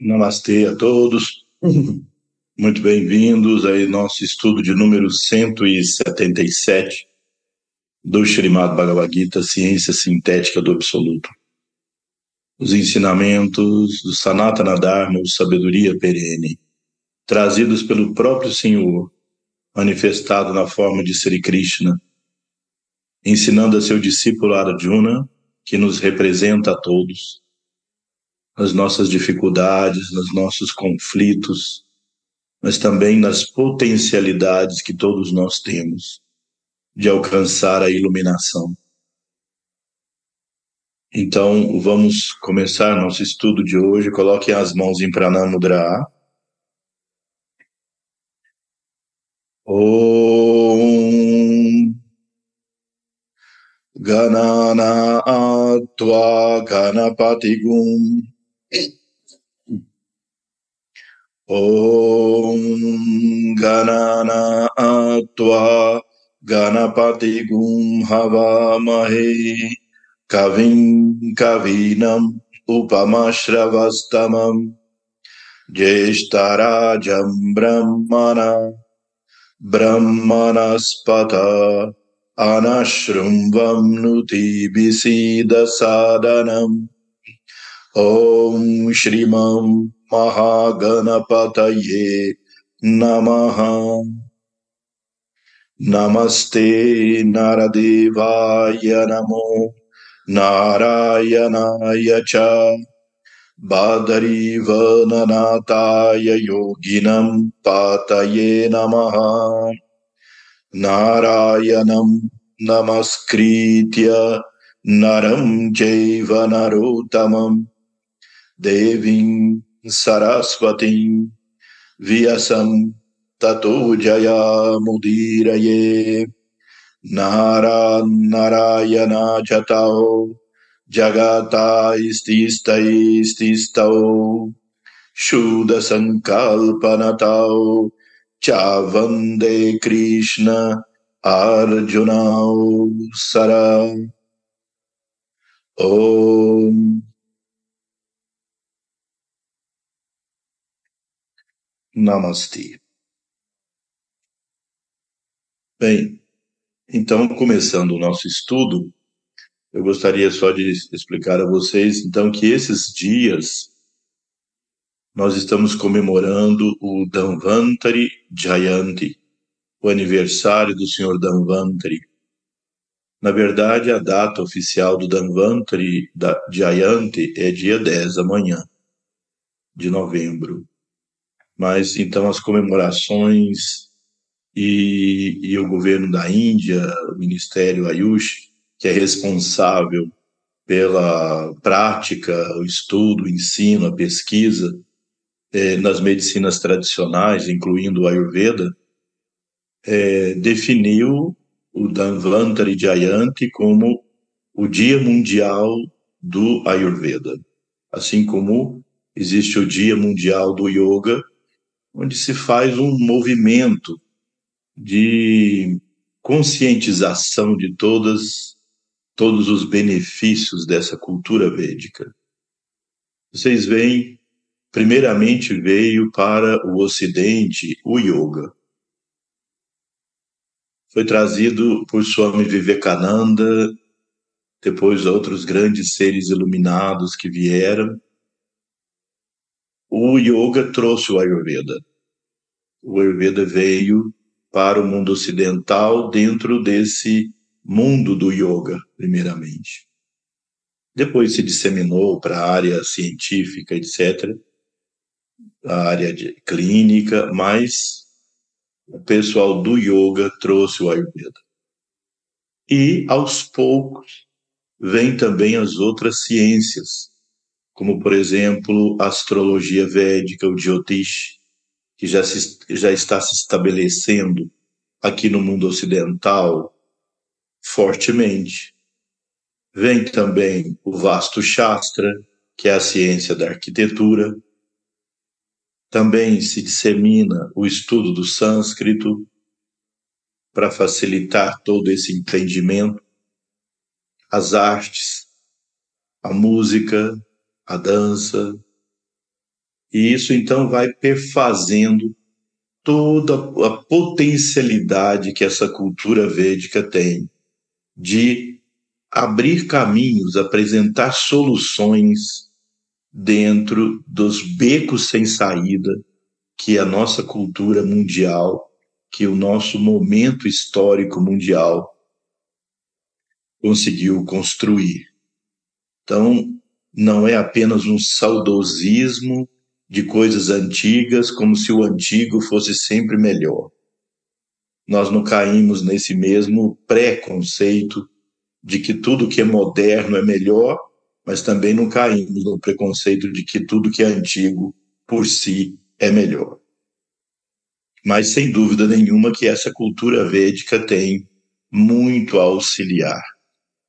Namastê a todos. Muito bem-vindos aí nosso estudo de número 177 do Srimad Bhagavad Gita, Ciência Sintética do Absoluto. Os ensinamentos do Sanatana Dharma, ou sabedoria perene, trazidos pelo próprio Senhor, manifestado na forma de Sri Krishna, ensinando a seu discípulo Arjuna, que nos representa a todos, nas nossas dificuldades, nos nossos conflitos, mas também nas potencialidades que todos nós temos de alcançar a iluminação. Então, vamos começar nosso estudo de hoje. Coloquem as mãos em Pranamudra. Om Ganana Atva Ganapatigum ॐ गणनात्वा गणपतिगुं हवामहे कविं कवीनम् उपमश्रवस्तमम् ज्येष्ठराजम् ब्रह्मण ब्रह्मणस्पत अनशृण्वम् नुतिभिसीदसादनम् Om Shrimam Mahaganapataye Namaha. Namaste Naradevaya Namo Narayanaya Cha Badarivananataya Yoginam Pataye Namaha. Narayanam Namaskritya Naram Jaiva Narotamam देवीं सरस्वतीं वियसं ततो जयामुदीरये। नारान्नरायणाचतौ जगातास्तिस्तैस्तिस्तौ शूदसङ्कल्पनतौ च वंदे कृष्ण अर्जुनौ सर Om Namastê. Bem, então, começando o nosso estudo, eu gostaria só de explicar a vocês, então, que esses dias nós estamos comemorando o Danvantari Jayanti, o aniversário do Senhor Danvantari. Na verdade, a data oficial do Danvantari Jayanti é dia 10 amanhã, de novembro mas então as comemorações e, e o governo da Índia, o Ministério Ayush, que é responsável pela prática, o estudo, o ensino, a pesquisa é, nas medicinas tradicionais, incluindo o Ayurveda, é, definiu o Dhanvantari Jayanti como o Dia Mundial do Ayurveda, assim como existe o Dia Mundial do Yoga, onde se faz um movimento de conscientização de todas todos os benefícios dessa cultura védica. Vocês veem, primeiramente veio para o ocidente o yoga. Foi trazido por Swami Vivekananda, depois outros grandes seres iluminados que vieram o yoga trouxe o Ayurveda. O Ayurveda veio para o mundo ocidental dentro desse mundo do yoga, primeiramente. Depois se disseminou para a área científica, etc., a área clínica, mas o pessoal do yoga trouxe o Ayurveda. E, aos poucos, vêm também as outras ciências, como por exemplo a astrologia védica, o Jyotish, que já, se, já está se estabelecendo aqui no mundo ocidental fortemente. Vem também o Vasto Shastra, que é a ciência da arquitetura. Também se dissemina o estudo do sânscrito para facilitar todo esse entendimento. As artes, a música, a dança E isso então vai perfazendo toda a potencialidade que essa cultura védica tem de abrir caminhos, apresentar soluções dentro dos becos sem saída que a nossa cultura mundial, que o nosso momento histórico mundial conseguiu construir. Então, não é apenas um saudosismo de coisas antigas, como se o antigo fosse sempre melhor. Nós não caímos nesse mesmo preconceito de que tudo que é moderno é melhor, mas também não caímos no preconceito de que tudo que é antigo por si é melhor. Mas sem dúvida nenhuma que essa cultura védica tem muito a auxiliar.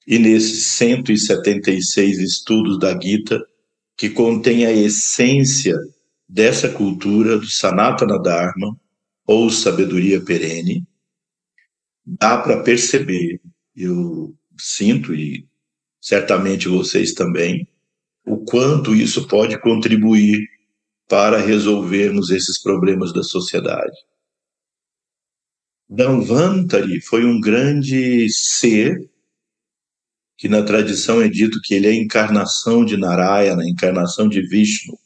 E nesses 176 estudos da Gita, que contém a essência dessa cultura do Sanatana Dharma, ou sabedoria perene, dá para perceber, eu sinto e certamente vocês também, o quanto isso pode contribuir para resolvermos esses problemas da sociedade. Dhanvantari foi um grande ser que na tradição é dito que ele é a encarnação de Narayana, a encarnação de Vishnu.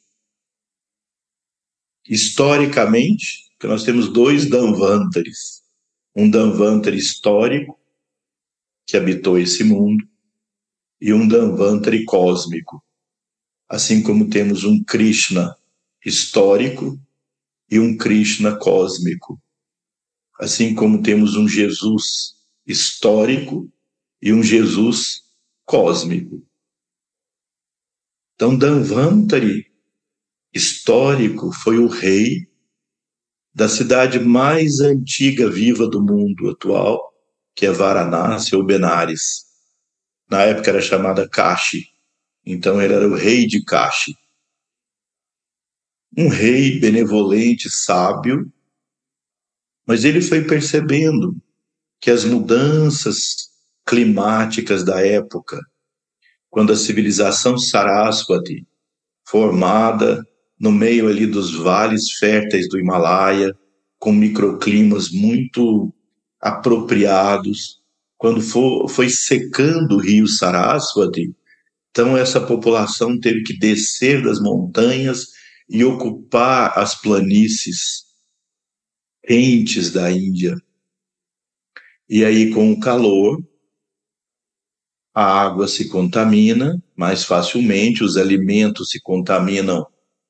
Historicamente, nós temos dois Dhanvantaris. Um Dhanvantari histórico, que habitou esse mundo, e um Dhanvantari cósmico. Assim como temos um Krishna histórico e um Krishna cósmico. Assim como temos um Jesus histórico e um Jesus cósmico. Então, Danvantari, histórico, foi o rei da cidade mais antiga viva do mundo atual, que é Varanasi ou Benares. Na época era chamada Kashi, então ele era o rei de Kashi. Um rei benevolente, sábio, mas ele foi percebendo que as mudanças climáticas da época, quando a civilização Saraswati, formada no meio ali dos vales férteis do Himalaia, com microclimas muito apropriados, quando for, foi secando o rio Saraswati, então essa população teve que descer das montanhas e ocupar as planícies quentes da Índia. E aí, com o calor, a água se contamina mais facilmente, os alimentos se contaminam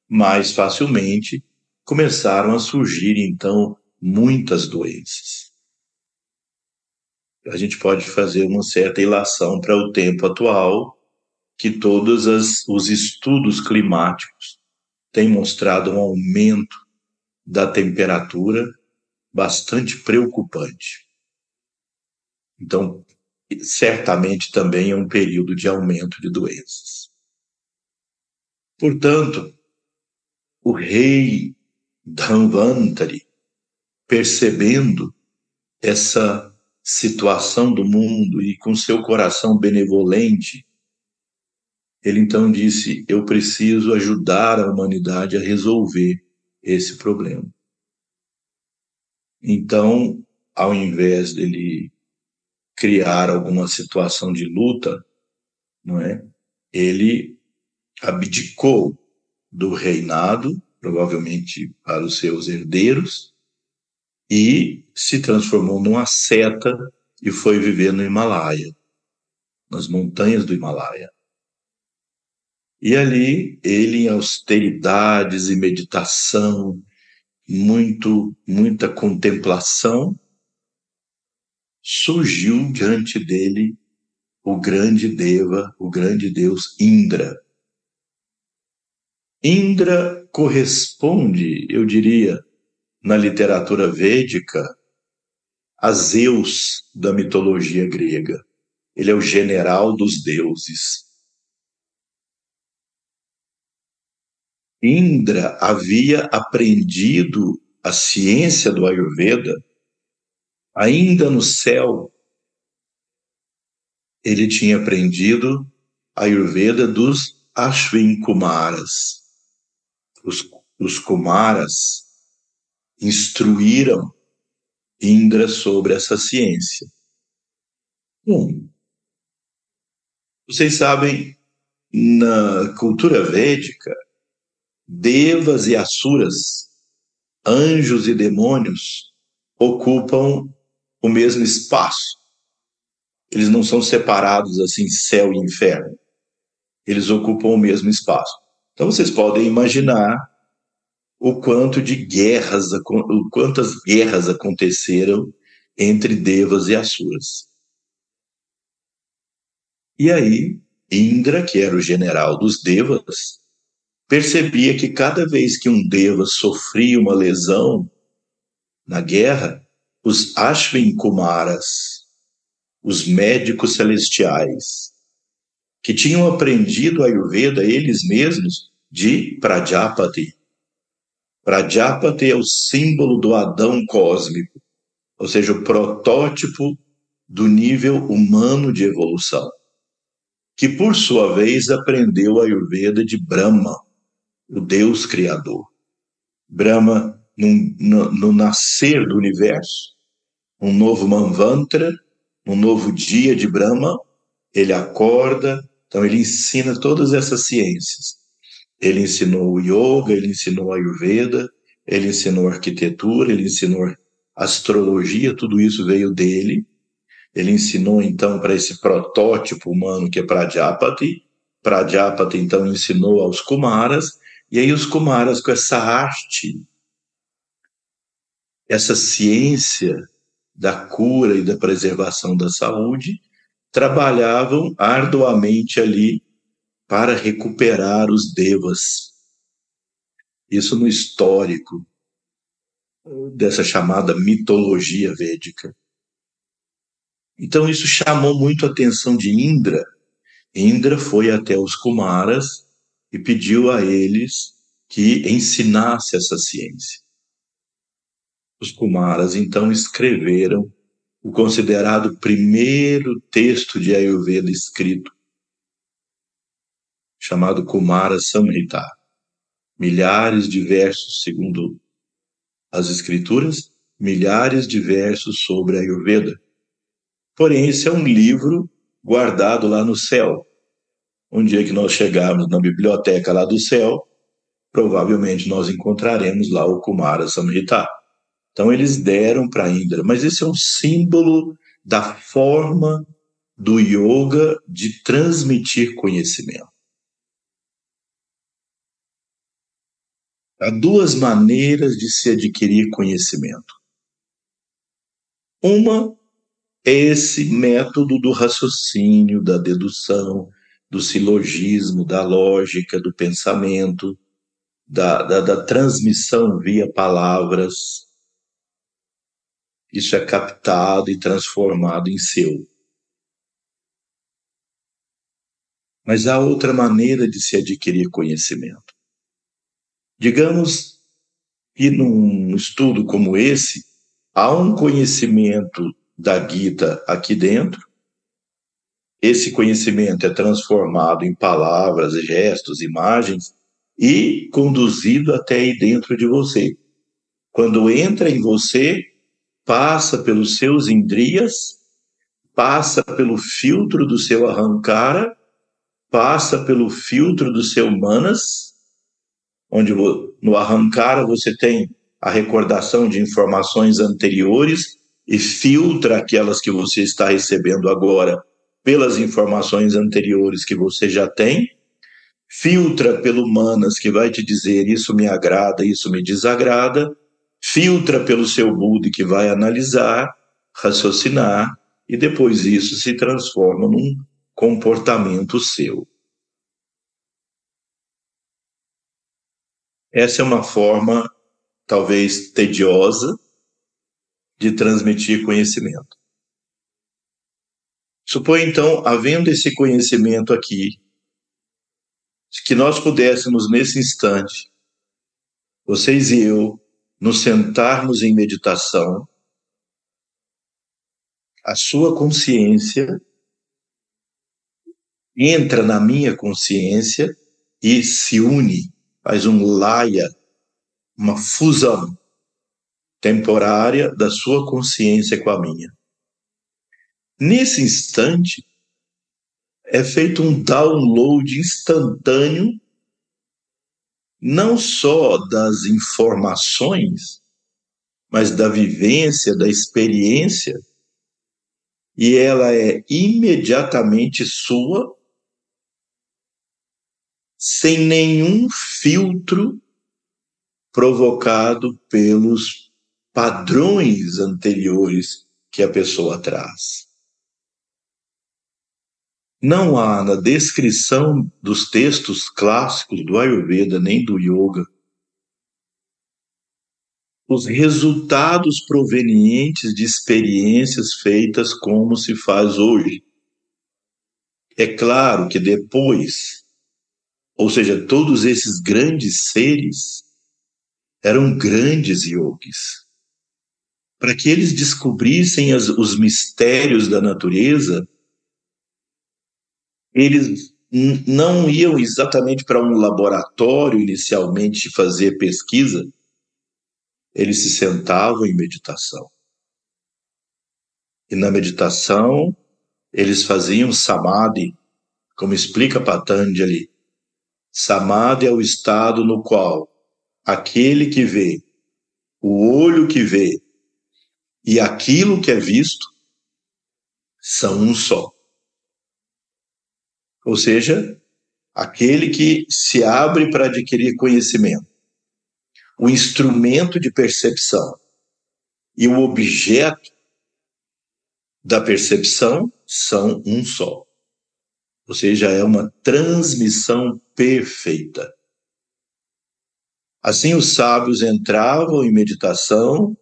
mais facilmente, começaram a surgir então muitas doenças. A gente pode fazer uma certa ilação para o tempo atual, que todos os estudos climáticos têm mostrado um aumento da temperatura bastante preocupante. Então, certamente também é um período de aumento de doenças. Portanto, o rei Dhanvantari, percebendo essa situação do mundo e com seu coração benevolente, ele então disse: Eu preciso ajudar a humanidade a resolver esse problema. Então, ao invés dele criar alguma situação de luta, não é? Ele abdicou do reinado, provavelmente para os seus herdeiros, e se transformou numa seta e foi viver no Himalaia, nas montanhas do Himalaia. E ali ele em austeridades e meditação, muito muita contemplação, surgiu diante dele o grande Deva, o grande Deus Indra. Indra corresponde, eu diria, na literatura védica, a Zeus da mitologia grega. Ele é o general dos deuses. Indra havia aprendido a ciência do Ayurveda Ainda no céu, ele tinha aprendido a Ayurveda dos Ashwin Kumaras. os, os Kumaras instruíram Indra sobre essa ciência. Um, vocês sabem, na cultura védica, devas e asuras, anjos e demônios, ocupam o mesmo espaço. Eles não são separados assim, céu e inferno. Eles ocupam o mesmo espaço. Então vocês podem imaginar o quanto de guerras, o quantas guerras aconteceram entre devas e asuras. E aí, Indra, que era o general dos devas, percebia que cada vez que um deva sofria uma lesão na guerra, os Ashwin Kumaras, os médicos celestiais, que tinham aprendido a Ayurveda eles mesmos de Prajapati. Prajapati é o símbolo do Adão cósmico, ou seja, o protótipo do nível humano de evolução, que por sua vez aprendeu a Ayurveda de Brahma, o Deus Criador. Brahma, no, no, no nascer do universo, um novo Manvantra, um novo dia de Brahma, ele acorda, então ele ensina todas essas ciências. Ele ensinou o yoga, ele ensinou a ayurveda, ele ensinou arquitetura, ele ensinou astrologia, tudo isso veio dele. Ele ensinou então para esse protótipo humano que é Prajapati. Prajapati então ensinou aos Kumaras, e aí os Kumaras com essa arte, essa ciência da cura e da preservação da saúde, trabalhavam arduamente ali para recuperar os devas. Isso no histórico dessa chamada mitologia védica. Então isso chamou muito a atenção de Indra. Indra foi até os Kumaras e pediu a eles que ensinasse essa ciência. Os Kumaras então escreveram o considerado primeiro texto de Ayurveda escrito, chamado Kumara Samhita. Milhares de versos, segundo as escrituras, milhares de versos sobre Ayurveda. Porém, esse é um livro guardado lá no céu. Um dia que nós chegarmos na biblioteca lá do céu, provavelmente nós encontraremos lá o Kumara Samhita. Então eles deram para Indra, mas esse é um símbolo da forma do yoga de transmitir conhecimento. Há duas maneiras de se adquirir conhecimento. Uma é esse método do raciocínio, da dedução, do silogismo, da lógica, do pensamento, da, da, da transmissão via palavras isso é captado e transformado em seu. Mas há outra maneira de se adquirir conhecimento. Digamos que num estudo como esse, há um conhecimento da Gita aqui dentro, esse conhecimento é transformado em palavras, gestos, imagens e conduzido até aí dentro de você. Quando entra em você, passa pelos seus indrias, passa pelo filtro do seu arrancara, passa pelo filtro do seu manas, onde no arrancara você tem a recordação de informações anteriores e filtra aquelas que você está recebendo agora pelas informações anteriores que você já tem, filtra pelo manas que vai te dizer isso me agrada, isso me desagrada, filtra pelo seu Buda que vai analisar, raciocinar e depois isso se transforma num comportamento seu. Essa é uma forma talvez tediosa de transmitir conhecimento. Supõe então, havendo esse conhecimento aqui, que nós pudéssemos nesse instante, vocês e eu, nos sentarmos em meditação, a sua consciência entra na minha consciência e se une faz um laia, uma fusão temporária da sua consciência com a minha. Nesse instante, é feito um download instantâneo, não só das informações, mas da vivência, da experiência, e ela é imediatamente sua, sem nenhum filtro provocado pelos padrões anteriores que a pessoa traz. Não há na descrição dos textos clássicos do Ayurveda nem do Yoga os resultados provenientes de experiências feitas como se faz hoje. É claro que depois, ou seja, todos esses grandes seres eram grandes yogis. Para que eles descobrissem as, os mistérios da natureza, eles não iam exatamente para um laboratório inicialmente fazer pesquisa, eles se sentavam em meditação. E na meditação, eles faziam samadhi, como explica Patanjali. Samadhi é o estado no qual aquele que vê, o olho que vê e aquilo que é visto são um só. Ou seja, aquele que se abre para adquirir conhecimento, o instrumento de percepção e o objeto da percepção são um só. Ou seja, é uma transmissão perfeita. Assim, os sábios entravam em meditação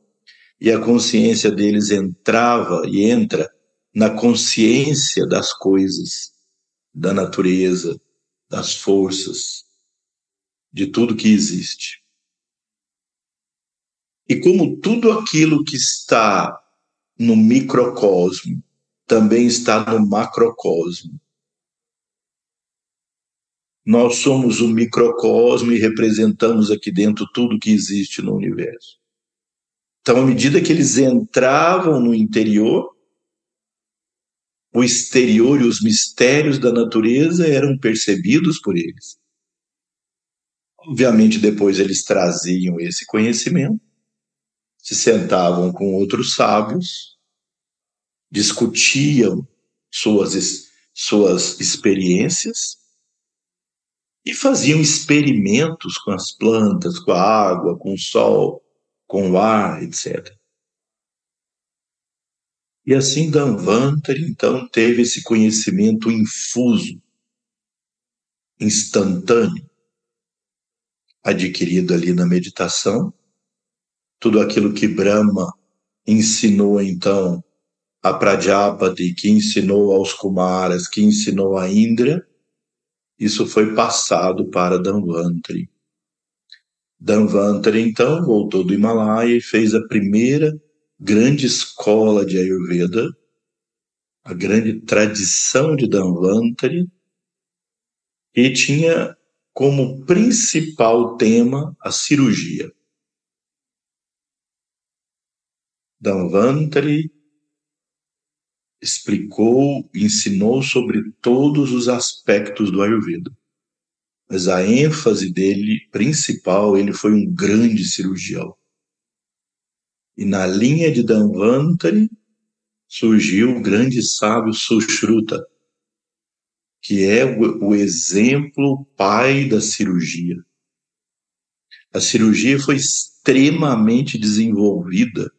e a consciência deles entrava e entra na consciência das coisas da natureza, das forças, de tudo que existe. E como tudo aquilo que está no microcosmo também está no macrocosmo. Nós somos o microcosmo e representamos aqui dentro tudo que existe no universo. Então, à medida que eles entravam no interior, o exterior e os mistérios da natureza eram percebidos por eles. Obviamente, depois eles traziam esse conhecimento, se sentavam com outros sábios, discutiam suas, suas experiências e faziam experimentos com as plantas, com a água, com o sol, com o ar, etc. E assim Danvantari, então, teve esse conhecimento infuso, instantâneo, adquirido ali na meditação. Tudo aquilo que Brahma ensinou, então, a Pradyapati, que ensinou aos Kumaras, que ensinou a Indra, isso foi passado para Danvantari. Danvantari, então, voltou do Himalaia e fez a primeira grande escola de Ayurveda, a grande tradição de Danvantari, e tinha como principal tema a cirurgia. Danvantari explicou, ensinou sobre todos os aspectos do Ayurveda. Mas a ênfase dele principal, ele foi um grande cirurgião. E na linha de Danvantari surgiu o grande sábio Sushruta, que é o, o exemplo pai da cirurgia. A cirurgia foi extremamente desenvolvida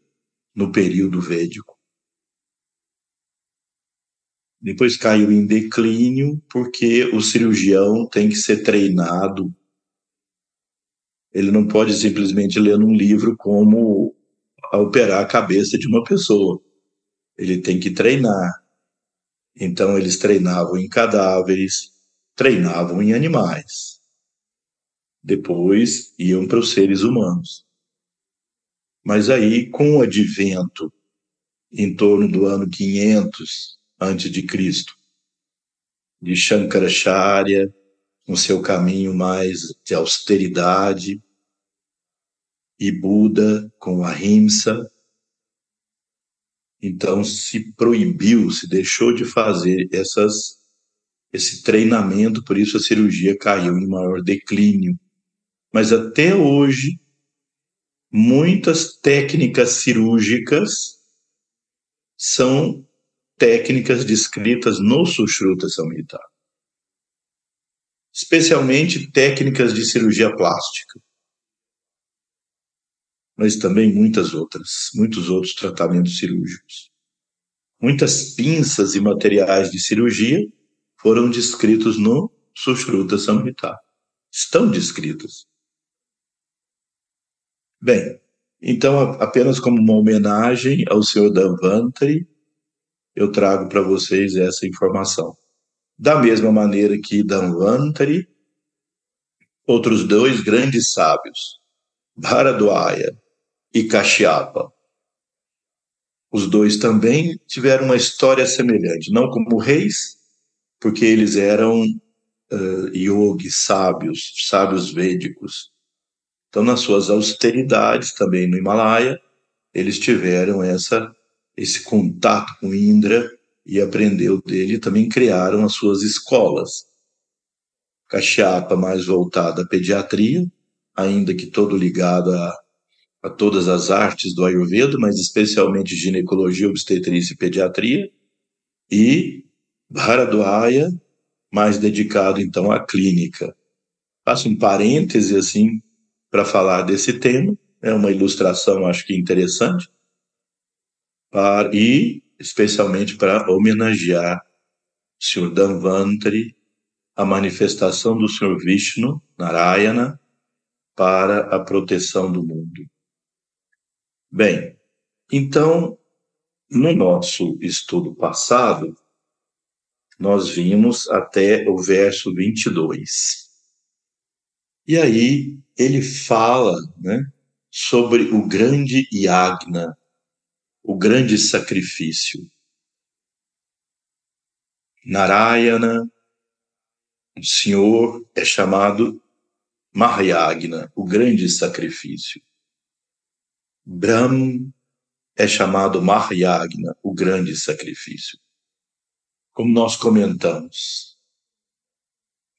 no período védico. Depois caiu em declínio porque o cirurgião tem que ser treinado. Ele não pode simplesmente ler num livro como a operar a cabeça de uma pessoa. Ele tem que treinar. Então, eles treinavam em cadáveres, treinavam em animais. Depois iam para os seres humanos. Mas aí, com o advento, em torno do ano 500 antes de Shankaracharya, no seu caminho mais de austeridade, e Buda com a Ahimsa. Então se proibiu, se deixou de fazer essas, esse treinamento, por isso a cirurgia caiu em maior declínio. Mas até hoje, muitas técnicas cirúrgicas são técnicas descritas no Sushruta Samhita. Especialmente técnicas de cirurgia plástica. Mas também muitas outras, muitos outros tratamentos cirúrgicos. Muitas pinças e materiais de cirurgia foram descritos no Sushruta Samhita. Estão descritos. Bem, então, apenas como uma homenagem ao Sr. Danvantari, eu trago para vocês essa informação. Da mesma maneira que Danvantari, outros dois grandes sábios, Bharadwaya e Kashyapa, os dois também tiveram uma história semelhante, não como reis, porque eles eram uh, yogis, sábios, sábios védicos, então, nas suas austeridades também no Himalaia, eles tiveram essa, esse contato com Indra e aprendeu dele. Também criaram as suas escolas. Kashyapa mais voltada à pediatria, ainda que todo ligado a, a todas as artes do Ayurveda, mas especialmente ginecologia, obstetrícia e pediatria. E Bharadwaya, mais dedicado então à clínica. Faço um parêntese assim, para falar desse tema. É uma ilustração, acho que interessante, para, e especialmente para homenagear o Sr. Danvantari, a manifestação do Sr. Vishnu, Narayana, para a proteção do mundo. Bem, então, no nosso estudo passado, nós vimos até o verso 22. E aí ele fala né, sobre o grande yagna, o grande sacrifício. Narayana, o Senhor, é chamado Mahayagna, o grande sacrifício. Brahm é chamado Mahayagna, o grande sacrifício. Como nós comentamos,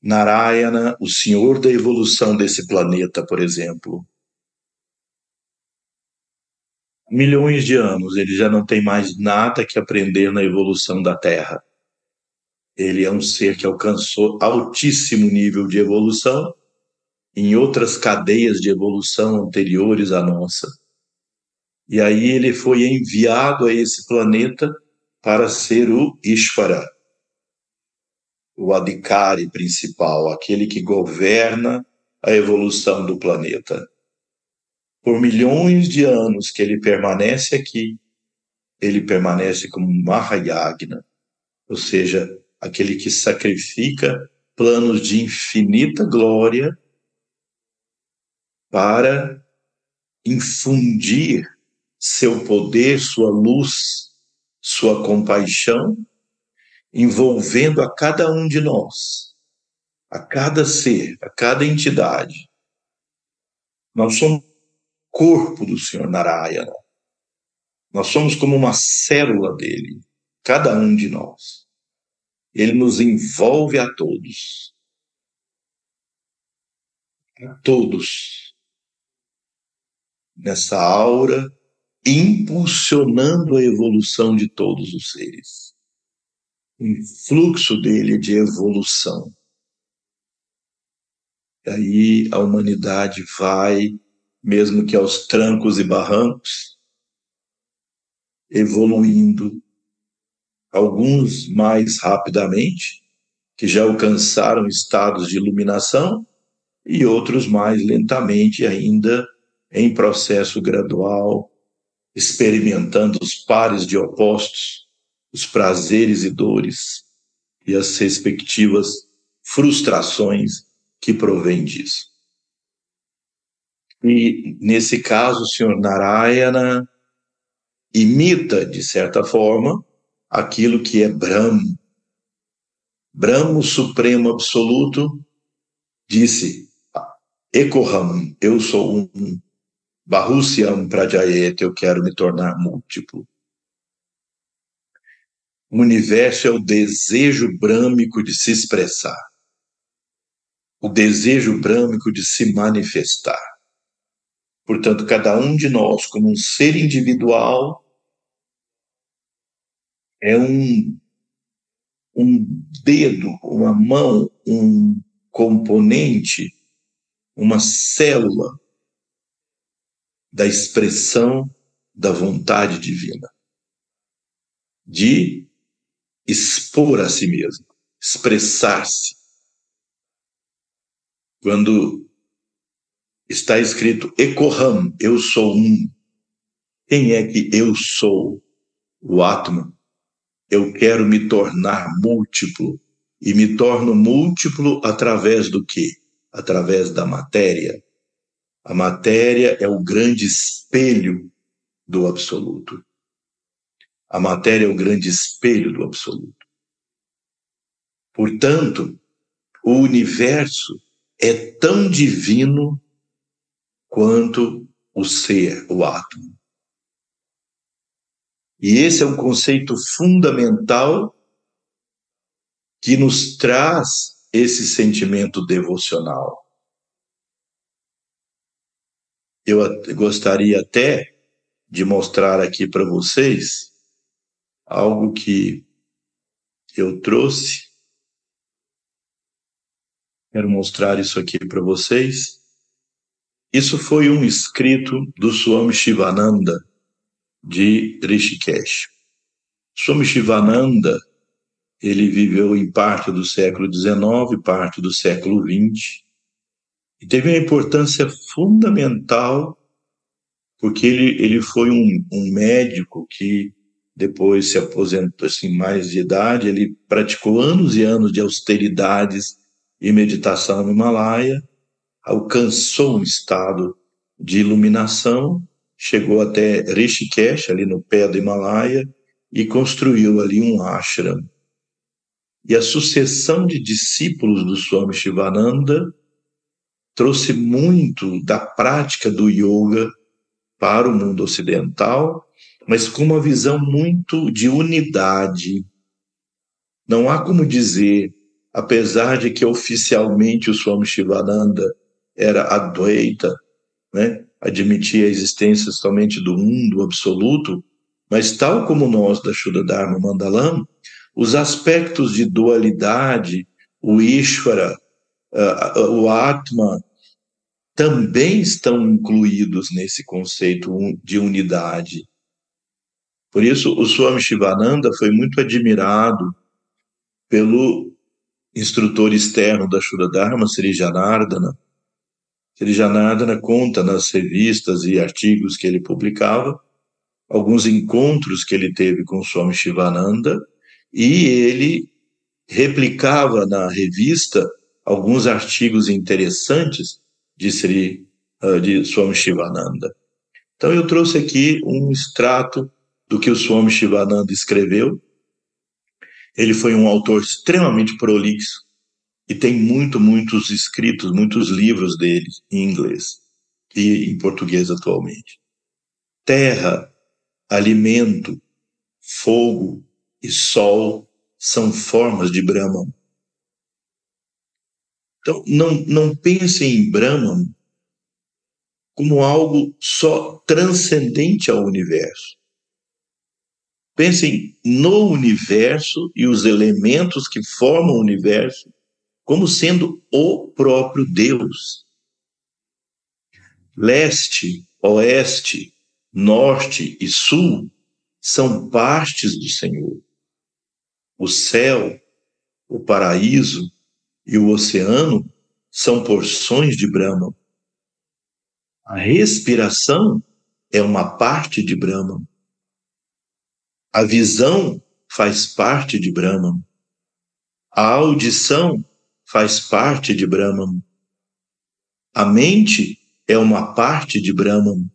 Narayana, o senhor da evolução desse planeta, por exemplo. Milhões de anos, ele já não tem mais nada que aprender na evolução da Terra. Ele é um ser que alcançou altíssimo nível de evolução em outras cadeias de evolução anteriores à nossa. E aí ele foi enviado a esse planeta para ser o Ishvara, o adhikari principal, aquele que governa a evolução do planeta. Por milhões de anos que ele permanece aqui, ele permanece como Mahayagna, ou seja, aquele que sacrifica planos de infinita glória para infundir seu poder, sua luz, sua compaixão envolvendo a cada um de nós, a cada ser, a cada entidade. Nós somos corpo do Senhor Narayana. Nós somos como uma célula dele, cada um de nós. Ele nos envolve a todos. A todos. Nessa aura, impulsionando a evolução de todos os seres um fluxo dele de evolução. E aí a humanidade vai, mesmo que aos trancos e barrancos, evoluindo, alguns mais rapidamente, que já alcançaram estados de iluminação, e outros mais lentamente, ainda em processo gradual, experimentando os pares de opostos os prazeres e dores e as respectivas frustrações que provêm disso. E, nesse caso, o senhor Narayana imita, de certa forma, aquilo que é Brahma. Brahma, Supremo Absoluto, disse, Ekoham, eu sou um, Bahusyam Prajayet, eu quero me tornar múltiplo. O universo é o desejo brâmico de se expressar, o desejo brâmico de se manifestar. Portanto, cada um de nós, como um ser individual, é um, um dedo, uma mão, um componente, uma célula da expressão da vontade divina, de expor a si mesmo, expressar-se. Quando está escrito Ekoham, eu sou um. Quem é que eu sou? O Atman. Eu quero me tornar múltiplo. E me torno múltiplo através do quê? Através da matéria. A matéria é o grande espelho do absoluto. A matéria é o grande espelho do absoluto. Portanto, o universo é tão divino quanto o ser, o átomo. E esse é um conceito fundamental que nos traz esse sentimento devocional. Eu gostaria até de mostrar aqui para vocês algo que eu trouxe. Quero mostrar isso aqui para vocês. Isso foi um escrito do Swami Shivananda de Rishikesh. Swami Shivananda, ele viveu em parte do século XIX, parte do século XX, e teve uma importância fundamental, porque ele, ele foi um, um médico que depois se aposentou assim, mais de idade, ele praticou anos e anos de austeridades e meditação no Himalaia, alcançou um estado de iluminação, chegou até Rishikesh, ali no pé do Himalaia, e construiu ali um ashram. E a sucessão de discípulos do Swami Shivananda trouxe muito da prática do yoga para o mundo ocidental, mas com uma visão muito de unidade. Não há como dizer, apesar de que oficialmente o Swami Shivananda era Advaita, né? admitia a existência somente do um, do absoluto, mas tal como nós da Shuddha Dharma Mandalam, os aspectos de dualidade, o Ishvara, o Atma, também estão incluídos nesse conceito de unidade. Por isso, o Swami Shivananda foi muito admirado pelo instrutor externo da Shuddha Dharma, Sri Janardana, Sri Janardana conta nas revistas e artigos que ele publicava alguns encontros que ele teve com Swami Shivananda e ele replicava na revista alguns artigos interessantes de Sri uh, de Swami Shivananda. Então eu trouxe aqui um extrato do que o Swami Shivananda escreveu. Ele foi um autor extremamente prolixo, e tem muito, muitos escritos, muitos livros dele em inglês e em português atualmente. Terra, alimento, fogo e sol são formas de Brahman. Então, não, não pensem em Brahman como algo só transcendente ao universo. Pensem no universo e os elementos que formam o universo como sendo o próprio Deus. Leste, oeste, norte e sul são partes do Senhor. O céu, o paraíso e o oceano são porções de Brahma. A respiração é uma parte de Brahma. A visão faz parte de Brahma. A audição faz parte de Brahman. A mente é uma parte de Brahman.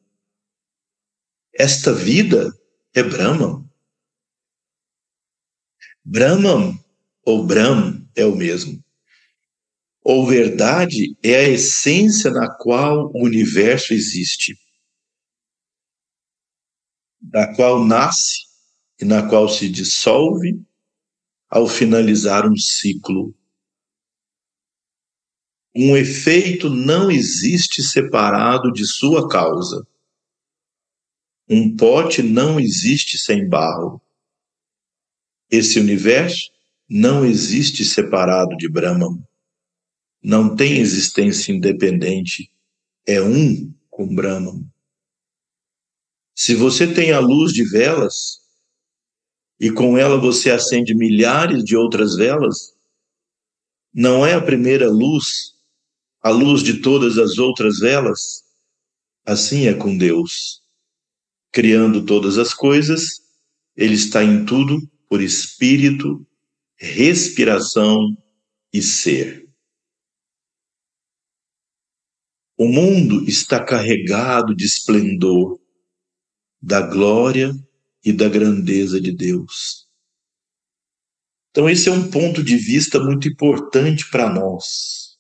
Esta vida é Brahman. Brahman ou Brahm é o mesmo. Ou verdade é a essência na qual o universo existe, da qual nasce e na qual se dissolve ao finalizar um ciclo. Um efeito não existe separado de sua causa. Um pote não existe sem barro. Esse universo não existe separado de Brahman. Não tem existência independente. É um com Brahman. Se você tem a luz de velas, e com ela você acende milhares de outras velas, não é a primeira luz, a luz de todas as outras velas? Assim é com Deus. Criando todas as coisas, Ele está em tudo por espírito, respiração e ser. O mundo está carregado de esplendor, da glória e da grandeza de Deus. Então, esse é um ponto de vista muito importante para nós.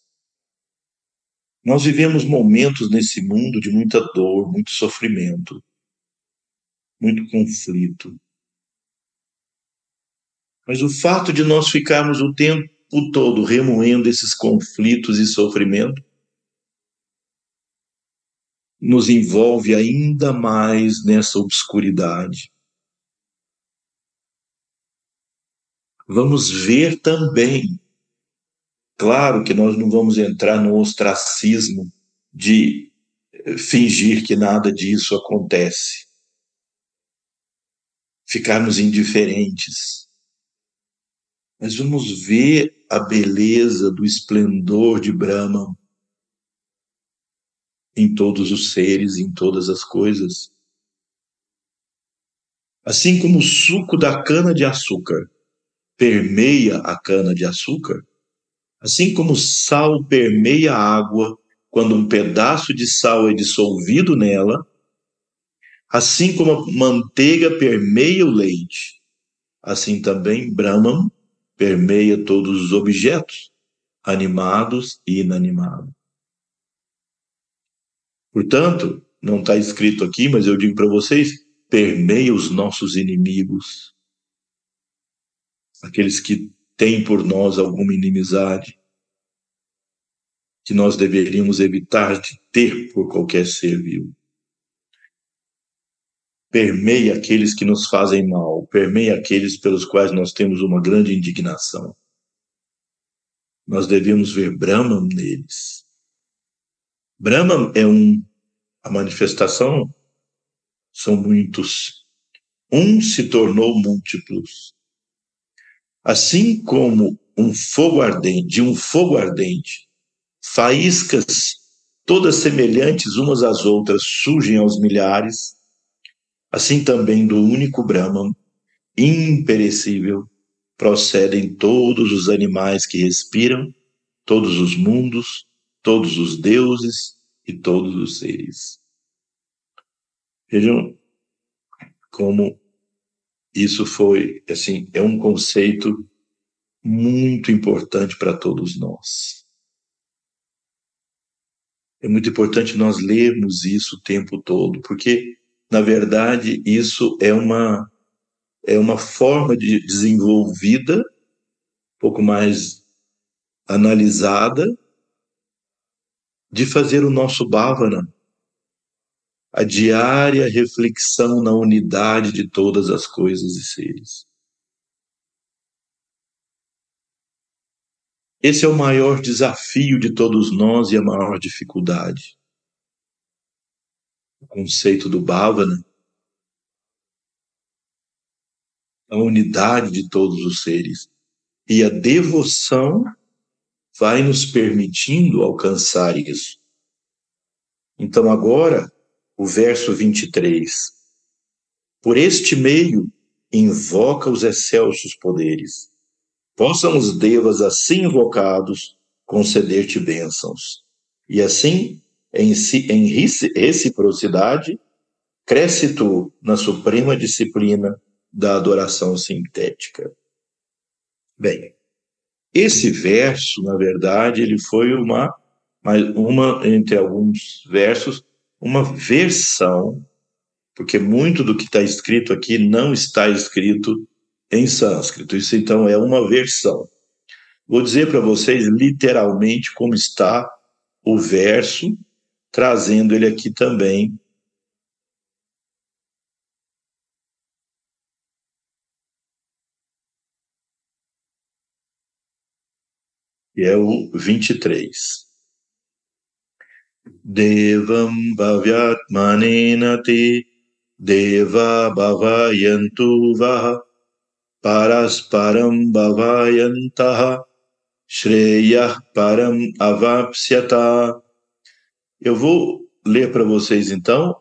Nós vivemos momentos nesse mundo de muita dor, muito sofrimento, muito conflito. Mas o fato de nós ficarmos o tempo todo remoendo esses conflitos e sofrimento nos envolve ainda mais nessa obscuridade. vamos ver também. Claro que nós não vamos entrar no ostracismo de eh, fingir que nada disso acontece, ficarmos indiferentes. Mas vamos ver a beleza do esplendor de Brahman em todos os seres, em todas as coisas. Assim como o suco da cana de açúcar permeia a cana-de-açúcar, assim como o sal permeia a água quando um pedaço de sal é dissolvido nela, assim como a manteiga permeia o leite, assim também Brahman permeia todos os objetos, animados e inanimados. Portanto, não está escrito aqui, mas eu digo para vocês, permeia os nossos inimigos, aqueles que têm por nós alguma inimizade, que nós deveríamos evitar de ter por qualquer ser vivo. Permeia aqueles que nos fazem mal, permeia aqueles pelos quais nós temos uma grande indignação. Nós devemos ver Brahman neles. Brahman é um, a manifestação são muitos. Um se tornou múltiplos. Assim como um fogo ardente, de um fogo ardente, faíscas todas semelhantes umas às outras surgem aos milhares, assim também do único Brahman, imperecível, procedem todos os animais que respiram, todos os mundos, todos os deuses e todos os seres. Vejam como isso foi, assim, é um conceito muito importante para todos nós. É muito importante nós lermos isso o tempo todo, porque, na verdade, isso é uma, é uma forma de desenvolvida, um pouco mais analisada, de fazer o nosso bhavana, a diária reflexão na unidade de todas as coisas e seres. Esse é o maior desafio de todos nós e a maior dificuldade. O conceito do Bhavana, a unidade de todos os seres. E a devoção vai nos permitindo alcançar isso. Então, agora, o verso 23. Por este meio, invoca os excelsos poderes. Possam os devas assim invocados conceder-te bênçãos. E assim, em, em reciprocidade, cresce tu na suprema disciplina da adoração sintética. Bem, Esse verso, na verdade, ele foi uma, uma entre alguns versos, uma versão, porque muito do que está escrito aqui não está escrito em sânscrito. Isso então é uma versão. Vou dizer para vocês literalmente como está o verso, trazendo ele aqui também que é o 23. Devam bhavyatmanenati deva bhavayantu vaha parasparam bhavayantaha shreyah param avapsyata. Eu vou ler para vocês então,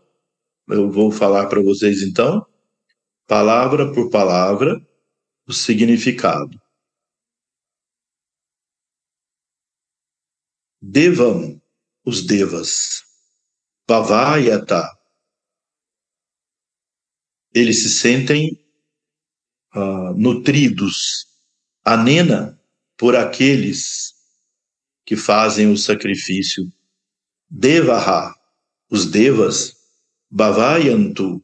eu vou falar para vocês então, palavra por palavra, o significado. Devam, os devas. Pavayata, eles se sentem uh, nutridos. Anena, por aqueles que fazem o sacrifício. Devaha, os devas. Bhavayantu,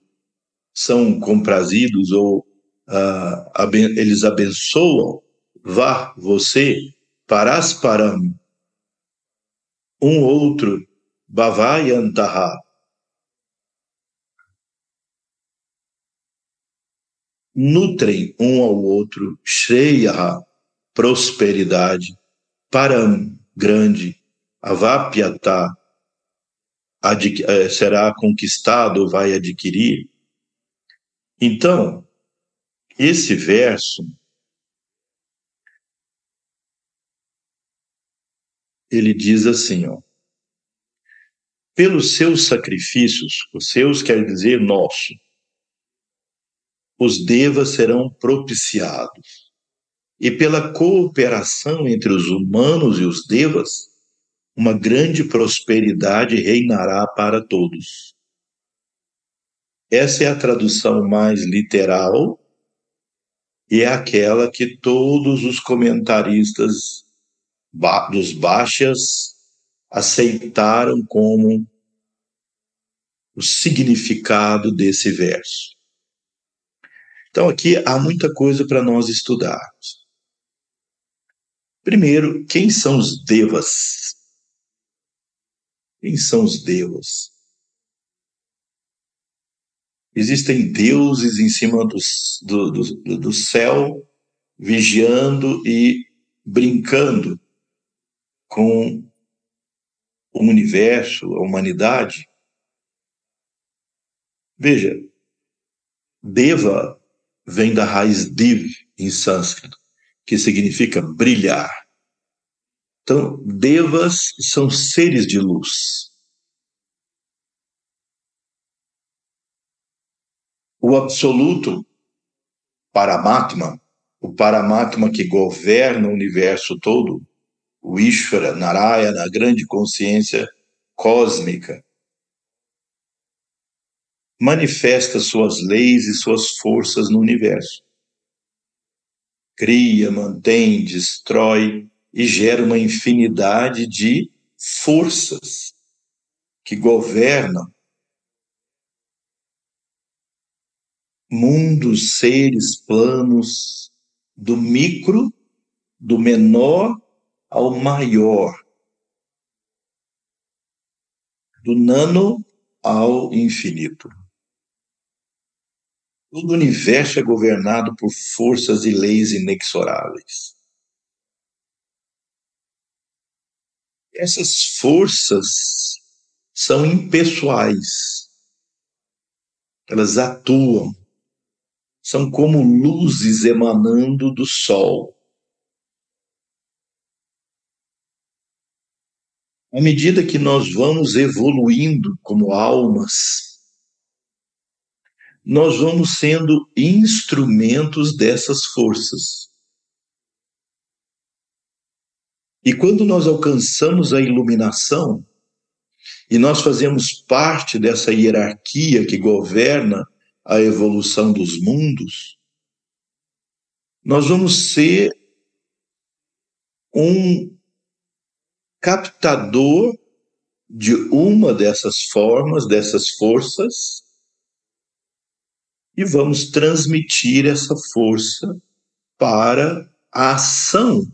são comprazidos ou uh, eles abençoam. Vá, você. Parasparam, um outro, Bhavayantaha. Nutrem um ao outro, Shreyaha, prosperidade, Param, grande, Avapyata, eh, será conquistado, vai adquirir. Então, esse verso ele diz assim, ó, pelos seus sacrifícios, os seus quer dizer nosso, os devas serão propiciados. E pela cooperação entre os humanos e os devas, uma grande prosperidade reinará para todos. Essa é a tradução mais literal e é aquela que todos os comentaristas dos baixas aceitaram como o significado desse verso. Então, aqui há muita coisa para nós estudarmos. Primeiro, quem são os devas? Quem são os devas? Existem deuses em cima do, do, do céu, vigiando e brincando com o universo, a humanidade. Veja, Deva vem da raiz Div em sânscrito, que significa brilhar. Então, devas são seres de luz. O absoluto, Paramatma, o Paramatma que governa o universo todo, o Ishvara, Narayana, a grande consciência cósmica, manifesta suas leis e suas forças no universo. Cria, mantém, destrói e gera uma infinidade de forças que governam mundos, seres, planos, do micro, do menor ao maior, do nano ao infinito. Todo o universo é governado por forças e leis inexoráveis. Essas forças são impessoais. Elas atuam. São como luzes emanando do sol. À medida que nós vamos evoluindo como almas, nós vamos sendo instrumentos dessas forças. E quando nós alcançamos a iluminação, e nós fazemos parte dessa hierarquia que governa a evolução dos mundos, nós vamos ser um captador de uma dessas formas, dessas forças, e vamos transmitir essa força para a ação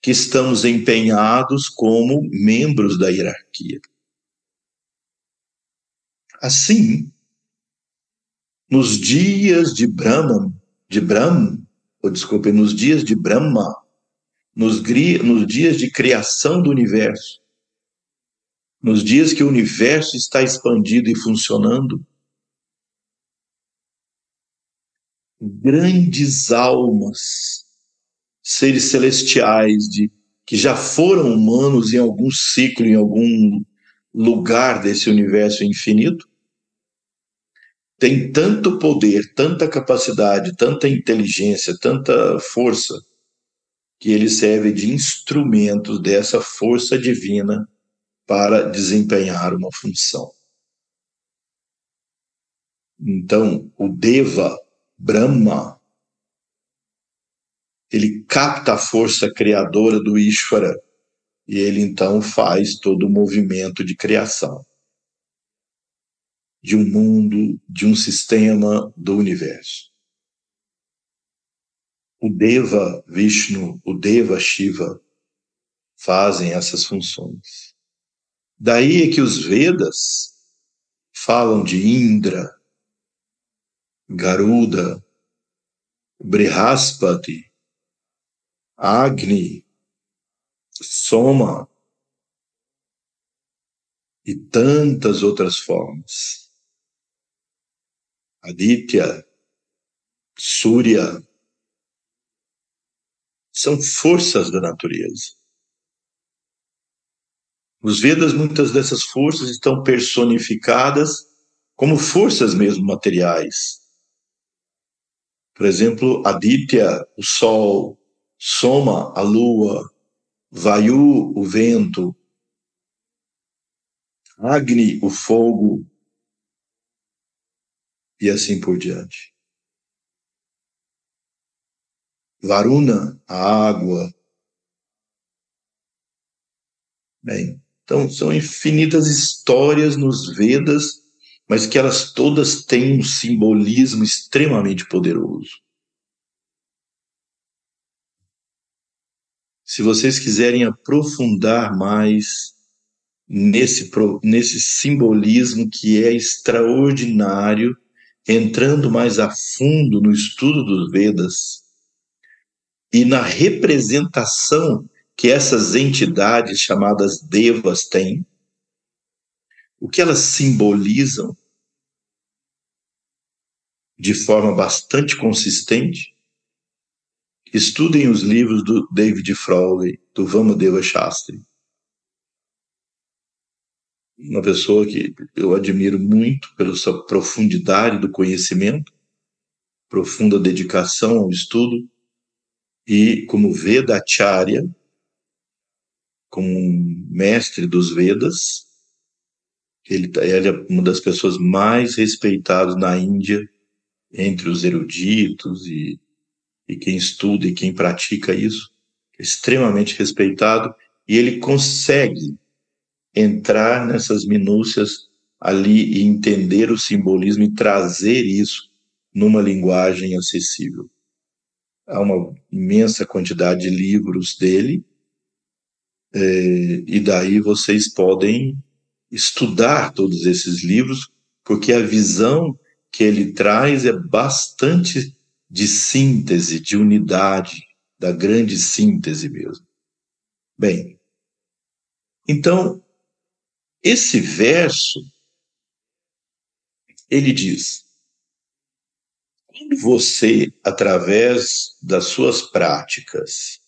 que estamos empenhados como membros da hierarquia. Assim, nos dias de Brahman, de Brahma, ou desculpe, nos dias de Brahma, nos, nos dias de criação do universo, nos dias que o universo está expandido e funcionando, grandes almas, seres celestiais de que já foram humanos em algum ciclo, em algum lugar desse universo infinito, tem tanto poder, tanta capacidade, tanta inteligência, tanta força, que ele serve de instrumento dessa força divina para desempenhar uma função. Então, o Deva, Brahma, ele capta a força criadora do Ishvara e ele então faz todo o movimento de criação de um mundo, de um sistema do universo. O Deva Vishnu, o Deva Shiva fazem essas funções. Daí é que os Vedas falam de Indra, Garuda, Brihaspati, Agni, Soma e tantas outras formas. Aditya, Surya, são forças da natureza. Os Vedas, muitas dessas forças estão personificadas como forças mesmo materiais. Por exemplo, Aditya, o Sol, Soma, a Lua, Vayu, o vento, Agni, o fogo, e assim por diante. Varuna, a água. Bem, então são infinitas histórias nos Vedas, mas que elas todas têm um simbolismo extremamente poderoso. Se vocês quiserem aprofundar mais nesse, nesse simbolismo que é extraordinário, entrando mais a fundo no estudo dos Vedas e na representação que essas entidades chamadas devas têm, o que elas simbolizam de forma bastante consistente, estudem os livros do David Frawley, do Vamadeva Shastri. Uma pessoa que eu admiro muito pela sua profundidade do conhecimento, profunda dedicação ao estudo, e como Vedacharya, como mestre dos Vedas, ele, tá, ele é uma das pessoas mais respeitadas na Índia, entre os eruditos e, e quem estuda e quem pratica isso, extremamente respeitado, e ele consegue entrar nessas minúcias ali e entender o simbolismo e trazer isso numa linguagem acessível. Há uma imensa quantidade de livros dele, é, e daí vocês podem estudar todos esses livros, porque a visão que ele traz é bastante de síntese, de unidade, da grande síntese mesmo. Bem, então, esse verso, ele diz: você, através das suas práticas,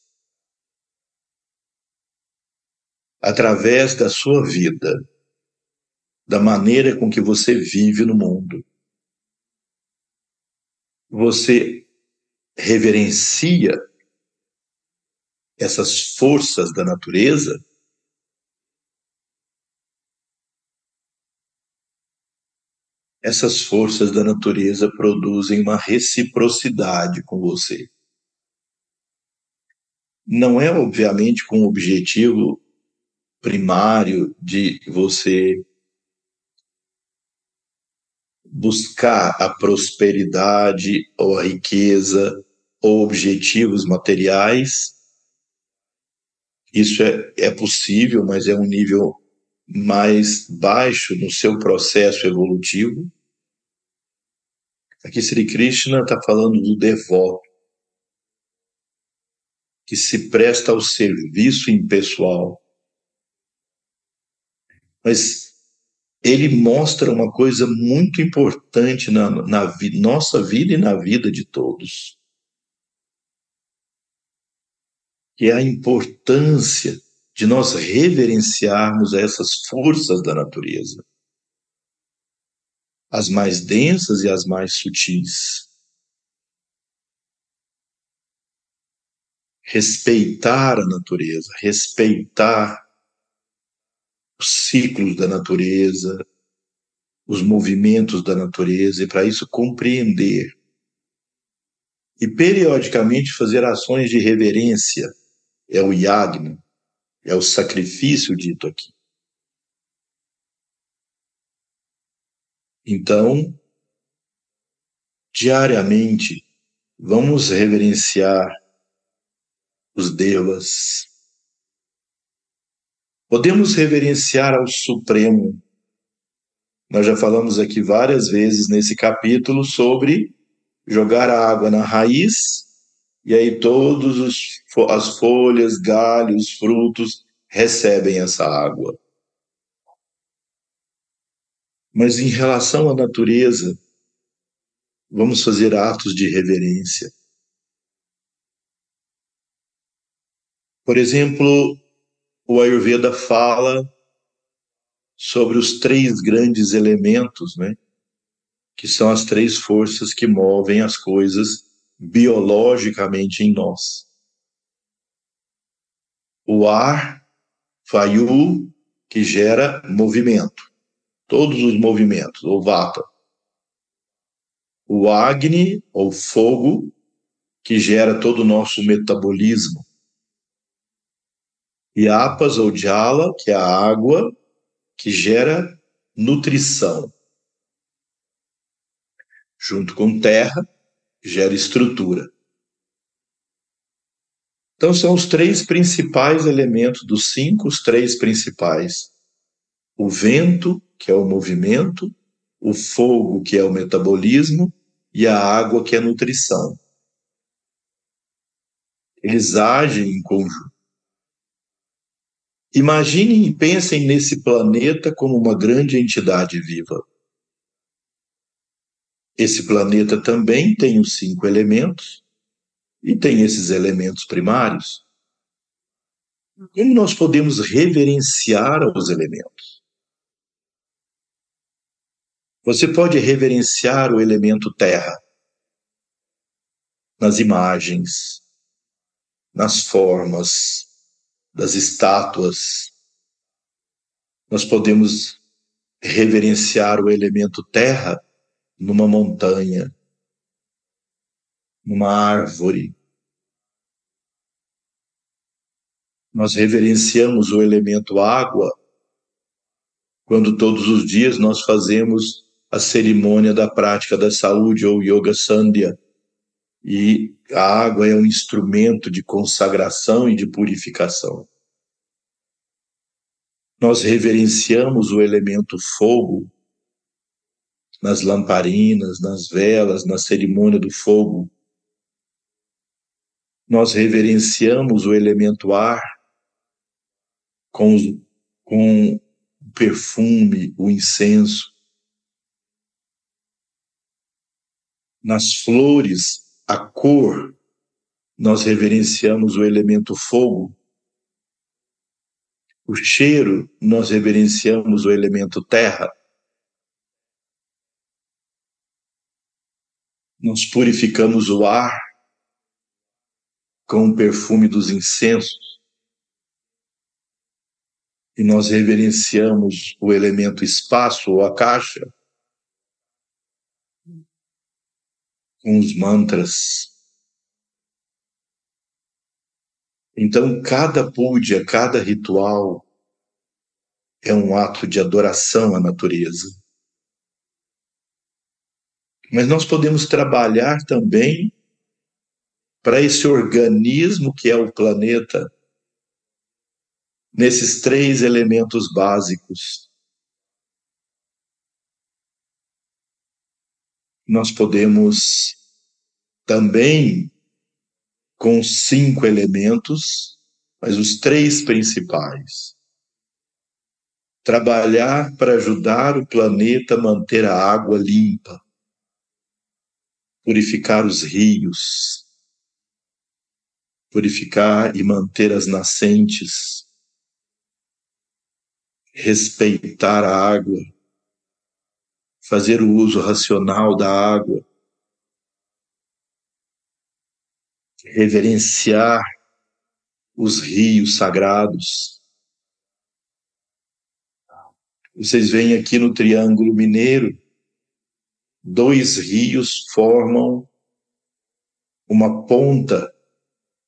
através da sua vida, da maneira com que você vive no mundo, você reverencia essas forças da natureza, essas forças da natureza produzem uma reciprocidade com você. não é obviamente com o objetivo primário de você buscar a prosperidade ou a riqueza ou objetivos materiais. Isso é, é possível, mas é um nível mais baixo no seu processo evolutivo. Aqui Sri Krishna está falando do devoto, que se presta ao serviço impessoal. Mas ele mostra uma coisa muito importante na, na vi, nossa vida e na vida de todos. Que é a importância de nós reverenciarmos essas forças da natureza, as mais densas e as mais sutis. respeitar a natureza, respeitar os ciclos da natureza, os movimentos da natureza, e para isso compreender. E periodicamente fazer ações de reverência, é o yagna, é o sacrifício dito aqui. Então, diariamente, vamos reverenciar os devas. Podemos reverenciar ao Supremo. Nós já falamos aqui várias vezes nesse capítulo sobre jogar a água na raiz e aí todos os, as folhas, galhos, frutos recebem essa água. Mas em relação à natureza, vamos fazer atos de reverência. Por exemplo, o Ayurveda fala sobre os três grandes elementos, né? Que são as três forças que movem as coisas biologicamente em nós. O ar, Vayu, que gera movimento, todos os movimentos, ou Vata. O Agni, ou fogo, que gera todo o nosso metabolismo. E apas ou jala, que é a água que gera nutrição. Junto com terra, gera estrutura. Então são os três principais elementos dos cinco, os três principais. O vento, que é o movimento, o fogo, que é o metabolismo, e a água, que é a nutrição. Eles agem em conjunto. Imaginem e pensem nesse planeta como uma grande entidade viva. Esse planeta também tem os cinco elementos e tem esses elementos primários. Como nós podemos reverenciar os elementos? Você pode reverenciar o elemento terra nas imagens, nas formas, das estátuas. Nós podemos reverenciar o elemento terra numa montanha, numa árvore. Nós reverenciamos o elemento água quando todos os dias nós fazemos a cerimônia da prática da saúde ou yoga sandhya. E a água é um instrumento de consagração e de purificação. Nós reverenciamos o elemento fogo nas lamparinas, nas velas, na cerimônia do fogo. Nós reverenciamos o elemento ar com, com o perfume, o incenso. Nas flores, a cor, nós reverenciamos o elemento fogo. O cheiro, nós reverenciamos o elemento terra. Nós purificamos o ar com o perfume dos incensos. E nós reverenciamos o elemento espaço ou a caixa os mantras. Então, cada púdia, cada ritual é um ato de adoração à natureza. Mas nós podemos trabalhar também para esse organismo que é o planeta, nesses três elementos básicos. Nós podemos também, com cinco elementos, mas os três principais, trabalhar para ajudar o planeta a manter a água limpa, purificar os rios, purificar e manter as nascentes, respeitar a água, fazer o uso racional da água, reverenciar os rios sagrados. Vocês veem aqui no Triângulo Mineiro, dois rios formam uma ponta.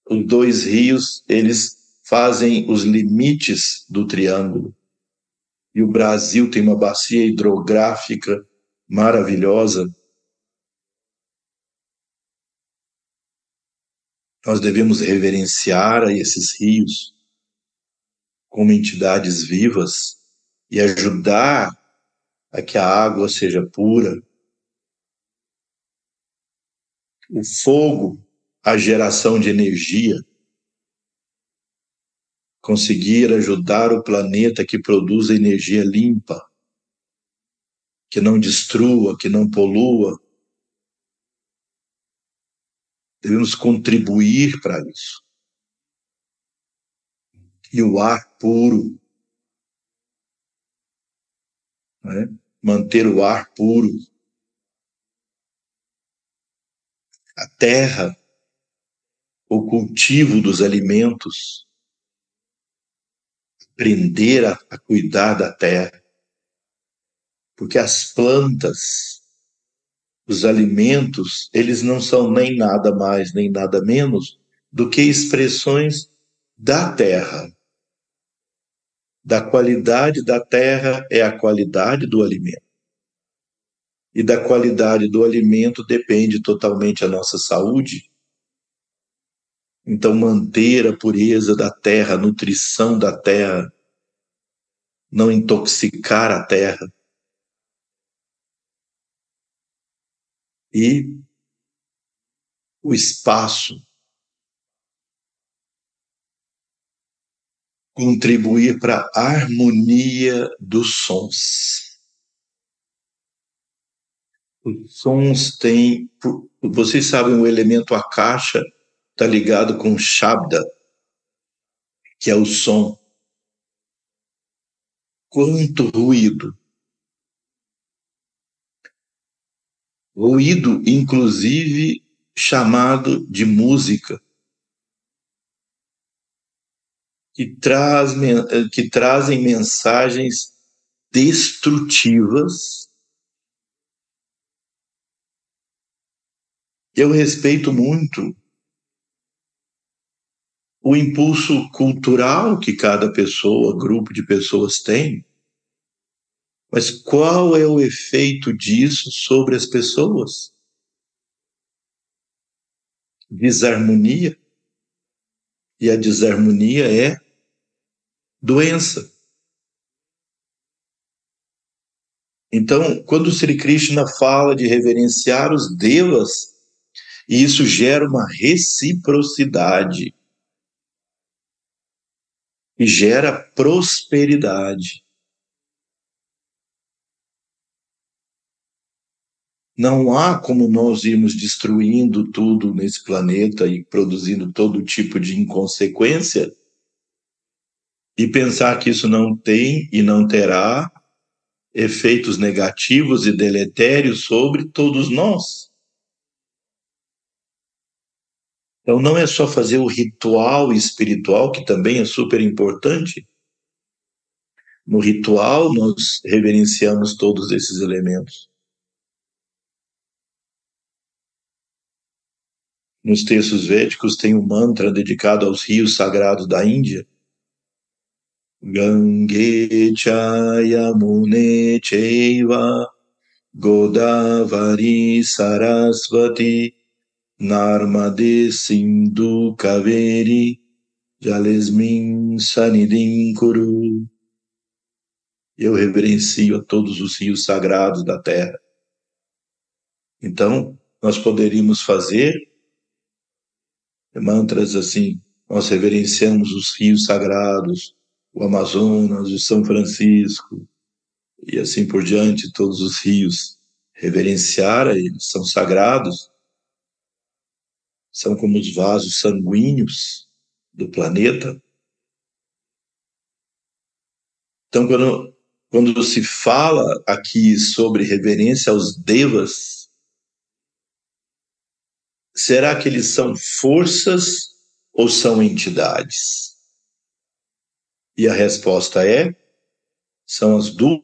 Os dois rios, eles fazem os limites do triângulo. E o Brasil tem uma bacia hidrográfica maravilhosa. Nós devemos reverenciar a esses rios como entidades vivas e ajudar a que a água seja pura, o fogo, a geração de energia, conseguir ajudar o planeta que produza energia limpa, que não destrua, que não polua. Devemos contribuir para isso. E o ar puro, né? manter o ar puro, a terra, o cultivo dos alimentos, aprender a, a cuidar da terra, porque as plantas, os alimentos, eles não são nem nada mais nem nada menos do que expressões da terra. Da qualidade da terra é a qualidade do alimento e da qualidade do alimento depende totalmente a nossa saúde. Então, manter a pureza da terra, a nutrição da terra, não intoxicar a terra. E o espaço contribuir para a harmonia dos sons. Os sons têm. Vocês sabem, o elemento akasha está ligado com Shabda, que é o som. Quanto ruído. Ruído, inclusive, chamado de música, que, traz, que trazem mensagens destrutivas. Eu respeito muito o impulso cultural que cada pessoa, grupo de pessoas tem, mas qual é o efeito disso sobre as pessoas? Desarmonia. E a desarmonia é doença. Então, quando Sri Krishna fala de reverenciar os devas, e isso gera uma reciprocidade e gera prosperidade. Não há como nós irmos destruindo tudo nesse planeta e produzindo todo tipo de inconsequência e pensar que isso não tem e não terá efeitos negativos e deletérios sobre todos nós. Então, não é só fazer o ritual espiritual, que também é super importante. No ritual, nós reverenciamos todos esses elementos. Nos textos védicos tem um mantra dedicado aos rios sagrados da Índia. Gange Chayamune Cheiva Godavari Sarasvati Narmade Sindhu Kaveri Jalesmin Sanidin Kuru. Eu reverencio a todos os rios sagrados da terra. Então, nós poderíamos fazer mantras assim, nós reverenciamos os rios sagrados, o Amazonas, o São Francisco, e assim por diante, todos os rios, reverenciar a eles, são sagrados, são como os vasos sanguíneos do planeta. Então, quando, quando se fala aqui sobre reverência aos devas, será que eles são forças ou são entidades? E a resposta é: são as duas.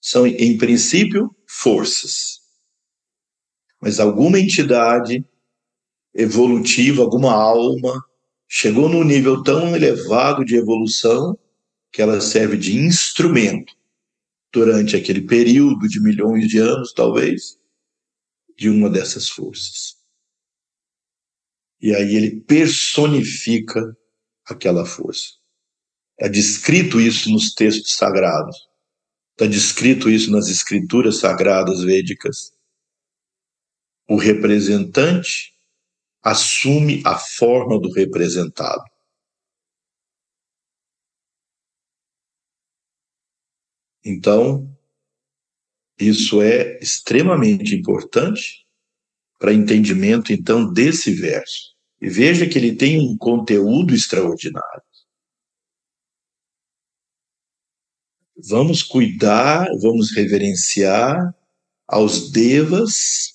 São, em princípio, forças. Mas alguma entidade evolutiva, alguma alma, chegou num nível tão elevado de evolução que ela serve de instrumento durante aquele período de milhões de anos, talvez, de uma dessas forças. E aí ele personifica aquela força. Está descrito isso nos textos sagrados. Está descrito isso nas escrituras sagradas védicas. O representante assume a forma do representado. Então, isso é extremamente importante para entendimento, então, desse verso. E veja que ele tem um conteúdo extraordinário. Vamos cuidar, vamos reverenciar aos devas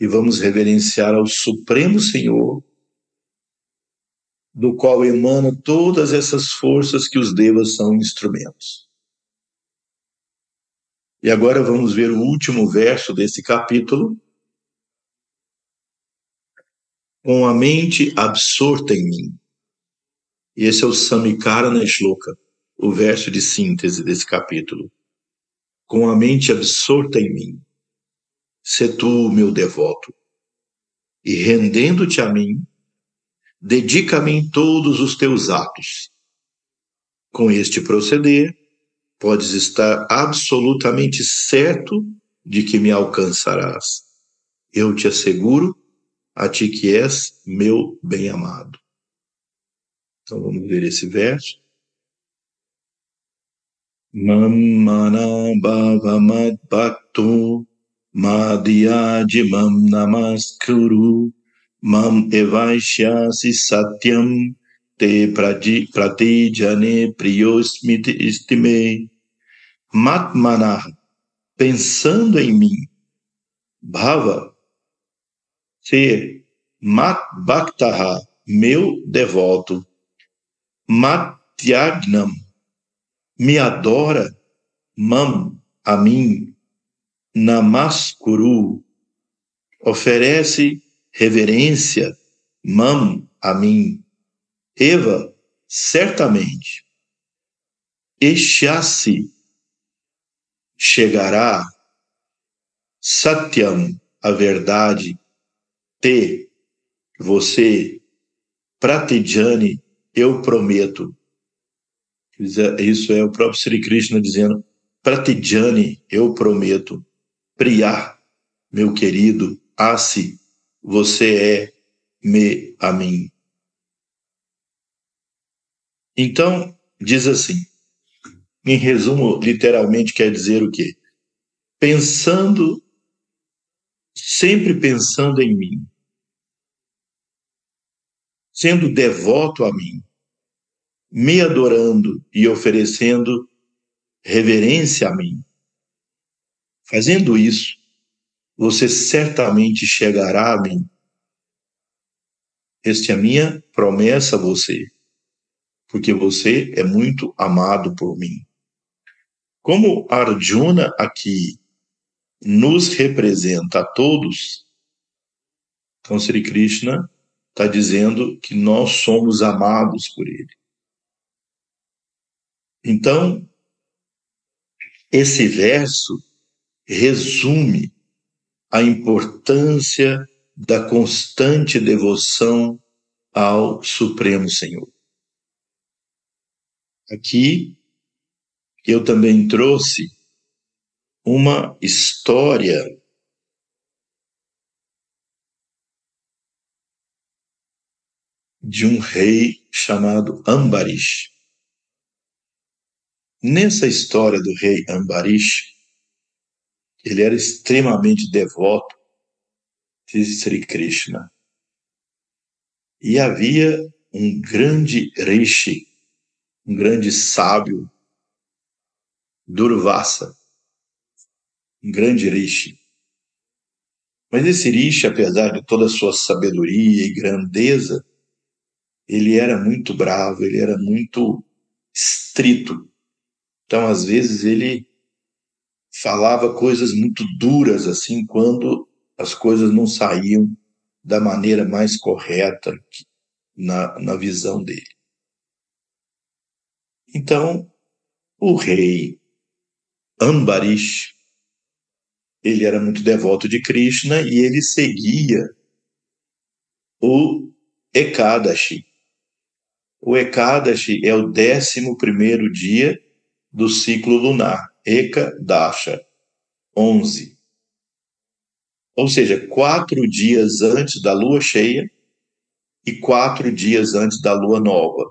e vamos reverenciar ao Supremo Senhor, do qual emanam todas essas forças que os devas são instrumentos. E agora vamos ver o último verso desse capítulo, com a mente absorta em mim. E esse é o Samikarana Shloka, o verso de síntese desse capítulo. Com a mente absorta em mim, se tu meu devoto, e rendendo-te a mim, dedica-me em todos os teus atos. Com este proceder, podes estar absolutamente certo de que me alcançarás. Eu te asseguro a ti que és meu bem-amado. Então vamos ver esse verso. Mamana bhavamad bhakto madhyajimam namaskuru mam evaishyasi satyam te pratijane priyosmiti istime matmanah pensando em mim bhava ser Mat Bhaktaha, meu devoto, Matyagnam, me adora, Mam, a mim, Namaskuru, oferece reverência, Mam, a mim, Eva, certamente, Exhasi, chegará, Satyam, a verdade, te, você, Pratijani, eu prometo. Isso é o próprio Sri Krishna dizendo, Pratijani, eu prometo. Priya, meu querido, Asi, você é me a mim. Então, diz assim, em resumo, literalmente quer dizer o quê? Pensando sempre pensando em mim, sendo devoto a mim, me adorando e oferecendo reverência a mim. Fazendo isso, você certamente chegará a mim. Esta é a minha promessa a você, porque você é muito amado por mim. Como Arjuna aqui nos representa a todos, então Sri Krishna está dizendo que nós somos amados por ele. Então, esse verso resume a importância da constante devoção ao Supremo Senhor. Aqui eu também trouxe uma história de um rei chamado Ambarish. Nessa história do rei Ambarish, ele era extremamente devoto de Sri Krishna. E havia um grande rishi, um grande sábio, Durvasa, um grande rishi. Mas esse rishi, apesar de toda a sua sabedoria e grandeza, ele era muito bravo, ele era muito estrito. Então, às vezes, ele falava coisas muito duras, assim, quando as coisas não saíam da maneira mais correta na, na visão dele. Então, o rei Ambarish, ele era muito devoto de Krishna e ele seguia o Ekadashi, o Ekadashi é o décimo primeiro dia do ciclo lunar, Eka Dasha, 11. Ou seja, quatro dias antes da lua cheia e quatro dias antes da lua nova.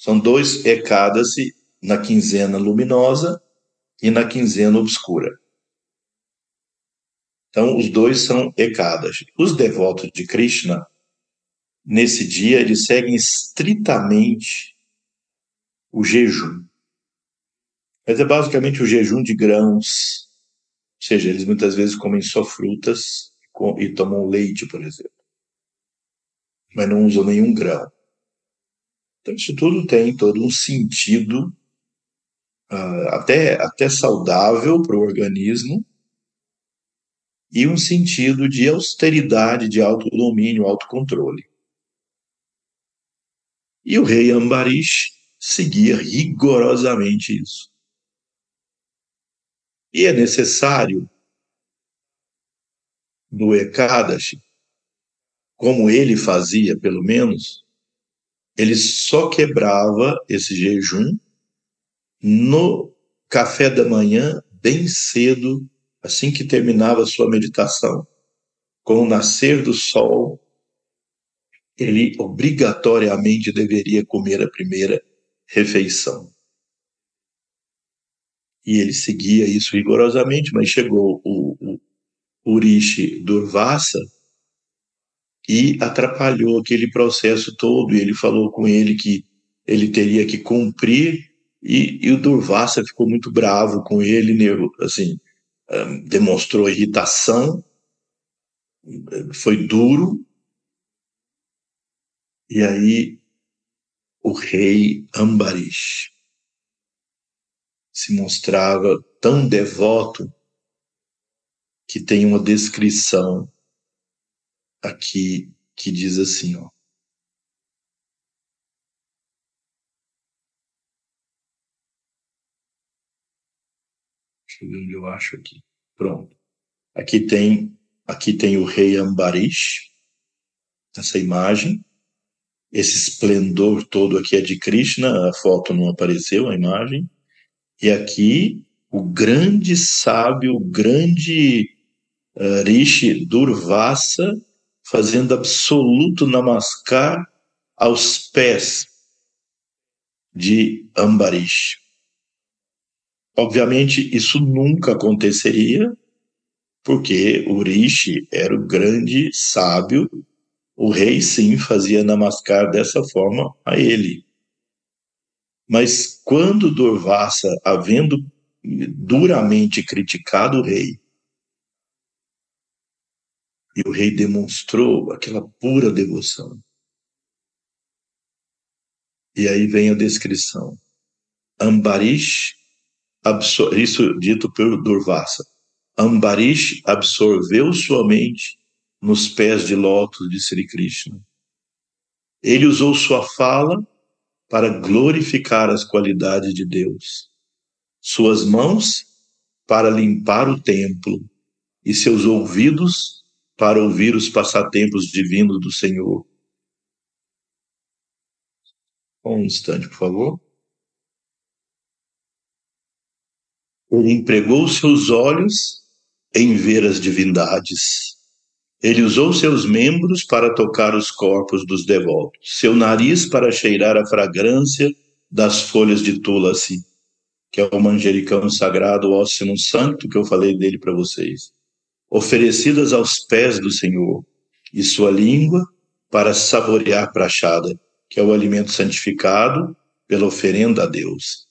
São dois Ekadasi na quinzena luminosa e na quinzena obscura. Então, os dois são Ekadashi. Os devotos de Krishna nesse dia, eles seguem estritamente o jejum. Mas é basicamente o jejum de grãos, ou seja, eles muitas vezes comem só frutas e tomam leite, por exemplo. Mas não usam nenhum grão. Então, isso tudo tem todo um sentido uh, até, até saudável para o organismo e um sentido de austeridade, de autodomínio, autocontrole. E o rei Ambarish seguia rigorosamente isso. E é necessário, no Ekadashi, como ele fazia, pelo menos, ele só quebrava esse jejum no café da manhã, bem cedo, assim que terminava sua meditação. Com o nascer do sol, ele obrigatoriamente deveria comer a primeira refeição. E ele seguia isso rigorosamente, mas chegou o, o Urishi Durvasa e atrapalhou aquele processo todo. E ele falou com ele que ele teria que cumprir, e, e o Durvasa ficou muito bravo com ele, assim, demonstrou irritação, foi duro, e aí o rei Ambarish se mostrava tão devoto que tem uma descrição aqui que diz assim, ó. Deixa eu ver onde eu acho aqui. Pronto. Aqui tem, aqui tem o rei Ambarish, essa imagem. Esse esplendor todo aqui é de Krishna, a foto não apareceu, a imagem. E aqui o grande sábio, o grande uh, Rishi Durvasa, fazendo absoluto namaskar aos pés de Ambarish. Obviamente, isso nunca aconteceria, porque o Rishi era o grande sábio o rei, sim, fazia namaskar dessa forma a ele. Mas quando Durvasa, havendo duramente criticado o rei, e o rei demonstrou aquela pura devoção. E aí vem a descrição. Ambarish, isso dito pelo Durvasa. Ambarish absorveu sua mente nos pés de lótus de Sri Krishna. Ele usou sua fala para glorificar as qualidades de Deus, suas mãos para limpar o templo e seus ouvidos para ouvir os passatempos divinos do Senhor. Um instante, por favor. Ele empregou seus olhos em ver as divindades. Ele usou seus membros para tocar os corpos dos devotos, seu nariz para cheirar a fragrância das folhas de tulasi, que é o manjericão sagrado ósseo santo que eu falei dele para vocês, oferecidas aos pés do Senhor, e sua língua para saborear prachada, que é o alimento santificado pela oferenda a Deus.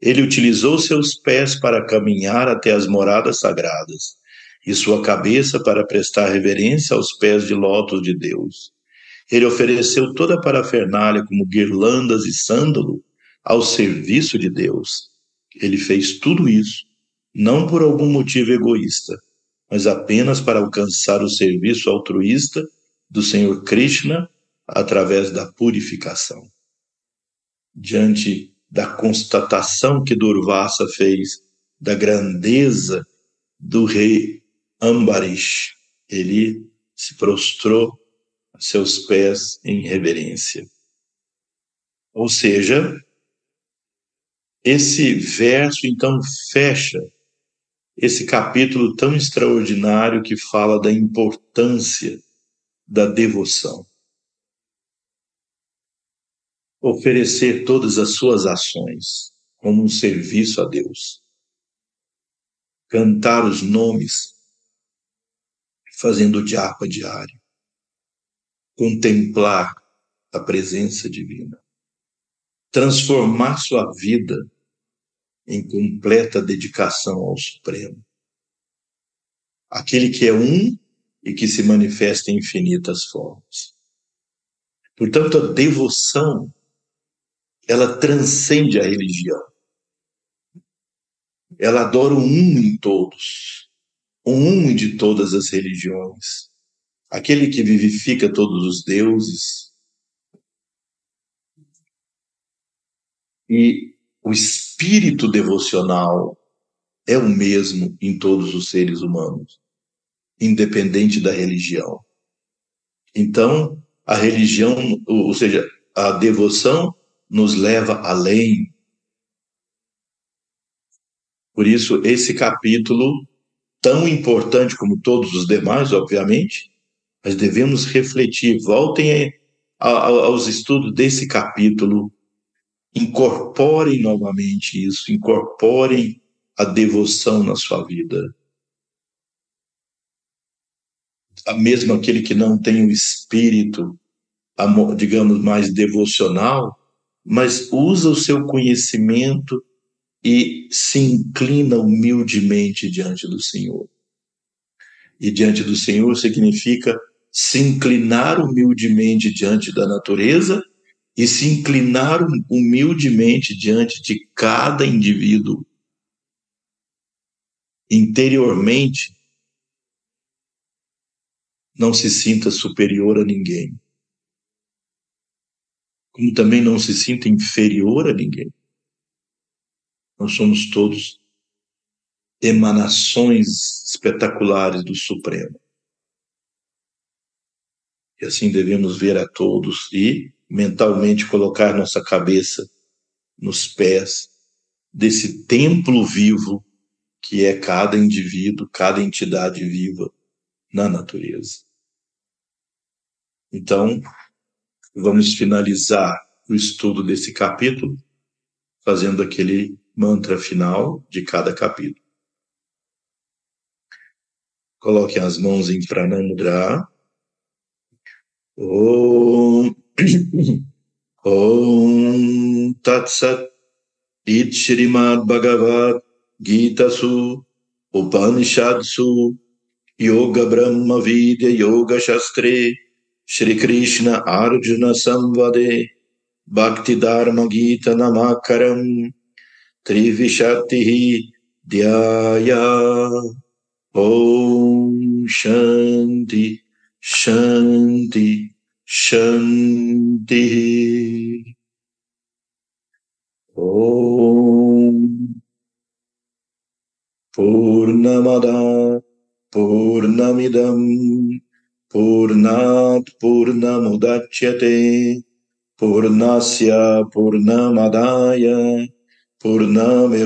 Ele utilizou seus pés para caminhar até as moradas sagradas e sua cabeça para prestar reverência aos pés de lótus de Deus. Ele ofereceu toda a parafernália como guirlandas e sândalo ao serviço de Deus. Ele fez tudo isso não por algum motivo egoísta, mas apenas para alcançar o serviço altruísta do Senhor Krishna através da purificação. Diante da constatação que Durvasa fez da grandeza do rei Ambarish, ele se prostrou a seus pés em reverência. Ou seja, esse verso então fecha esse capítulo tão extraordinário que fala da importância da devoção. Oferecer todas as suas ações como um serviço a Deus. Cantar os nomes fazendo diapa diário. Contemplar a presença divina. Transformar sua vida em completa dedicação ao Supremo. Aquele que é um e que se manifesta em infinitas formas. Portanto, a devoção, ela transcende a religião. Ela adora o um em todos, o um de todas as religiões, aquele que vivifica todos os deuses. E o espírito devocional é o mesmo em todos os seres humanos, independente da religião. Então, a religião, ou seja, a devoção nos leva além. Por isso, esse capítulo, tão importante como todos os demais, obviamente, mas devemos refletir, voltem aos estudos desse capítulo incorporem novamente isso, incorporem a devoção na sua vida. Mesmo aquele que não tem o espírito, digamos, mais devocional, mas usa o seu conhecimento e se inclina humildemente diante do Senhor. E diante do Senhor significa se inclinar humildemente diante da natureza e se inclinar humildemente diante de cada indivíduo interiormente, não se sinta superior a ninguém, como também não se sinta inferior a ninguém. Nós somos todos emanações espetaculares do Supremo. E assim devemos ver a todos e mentalmente colocar nossa cabeça nos pés desse templo vivo que é cada indivíduo, cada entidade viva na natureza. Então, vamos finalizar o estudo desse capítulo fazendo aquele mantra final de cada capítulo. Coloquem as mãos em Pranamudra. Om Om Tat Sat It Shrimad Bhagavad Gita Su Upanishad Su Yoga Brahma Vidya Yoga Shastre Shri Krishna Arjuna Samvade Bhakti Dharma Gita Namakaram Trivishatihi Dhyaya Om Shanti, Shanti, शांति। ओम पूर्णमद पूर्णमिदम पूर्णात् पूर्णमुदच्यते। पूर्णस्य पूर्णमदाय पूर्णमेवावशिष्यते।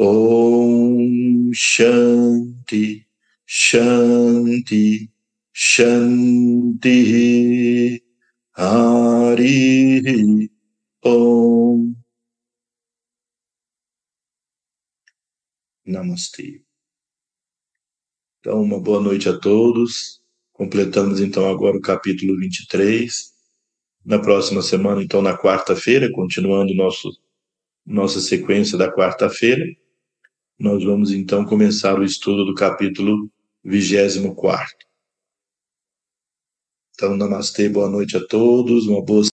ॐ शान्ति शान्ति Shanti Hari Om Namastê. Então, uma boa noite a todos. Completamos então agora o capítulo 23. Na próxima semana, então, na quarta-feira, continuando nosso, nossa sequência da quarta-feira, nós vamos então começar o estudo do capítulo 24. Então, namastê, boa noite a todos, uma boa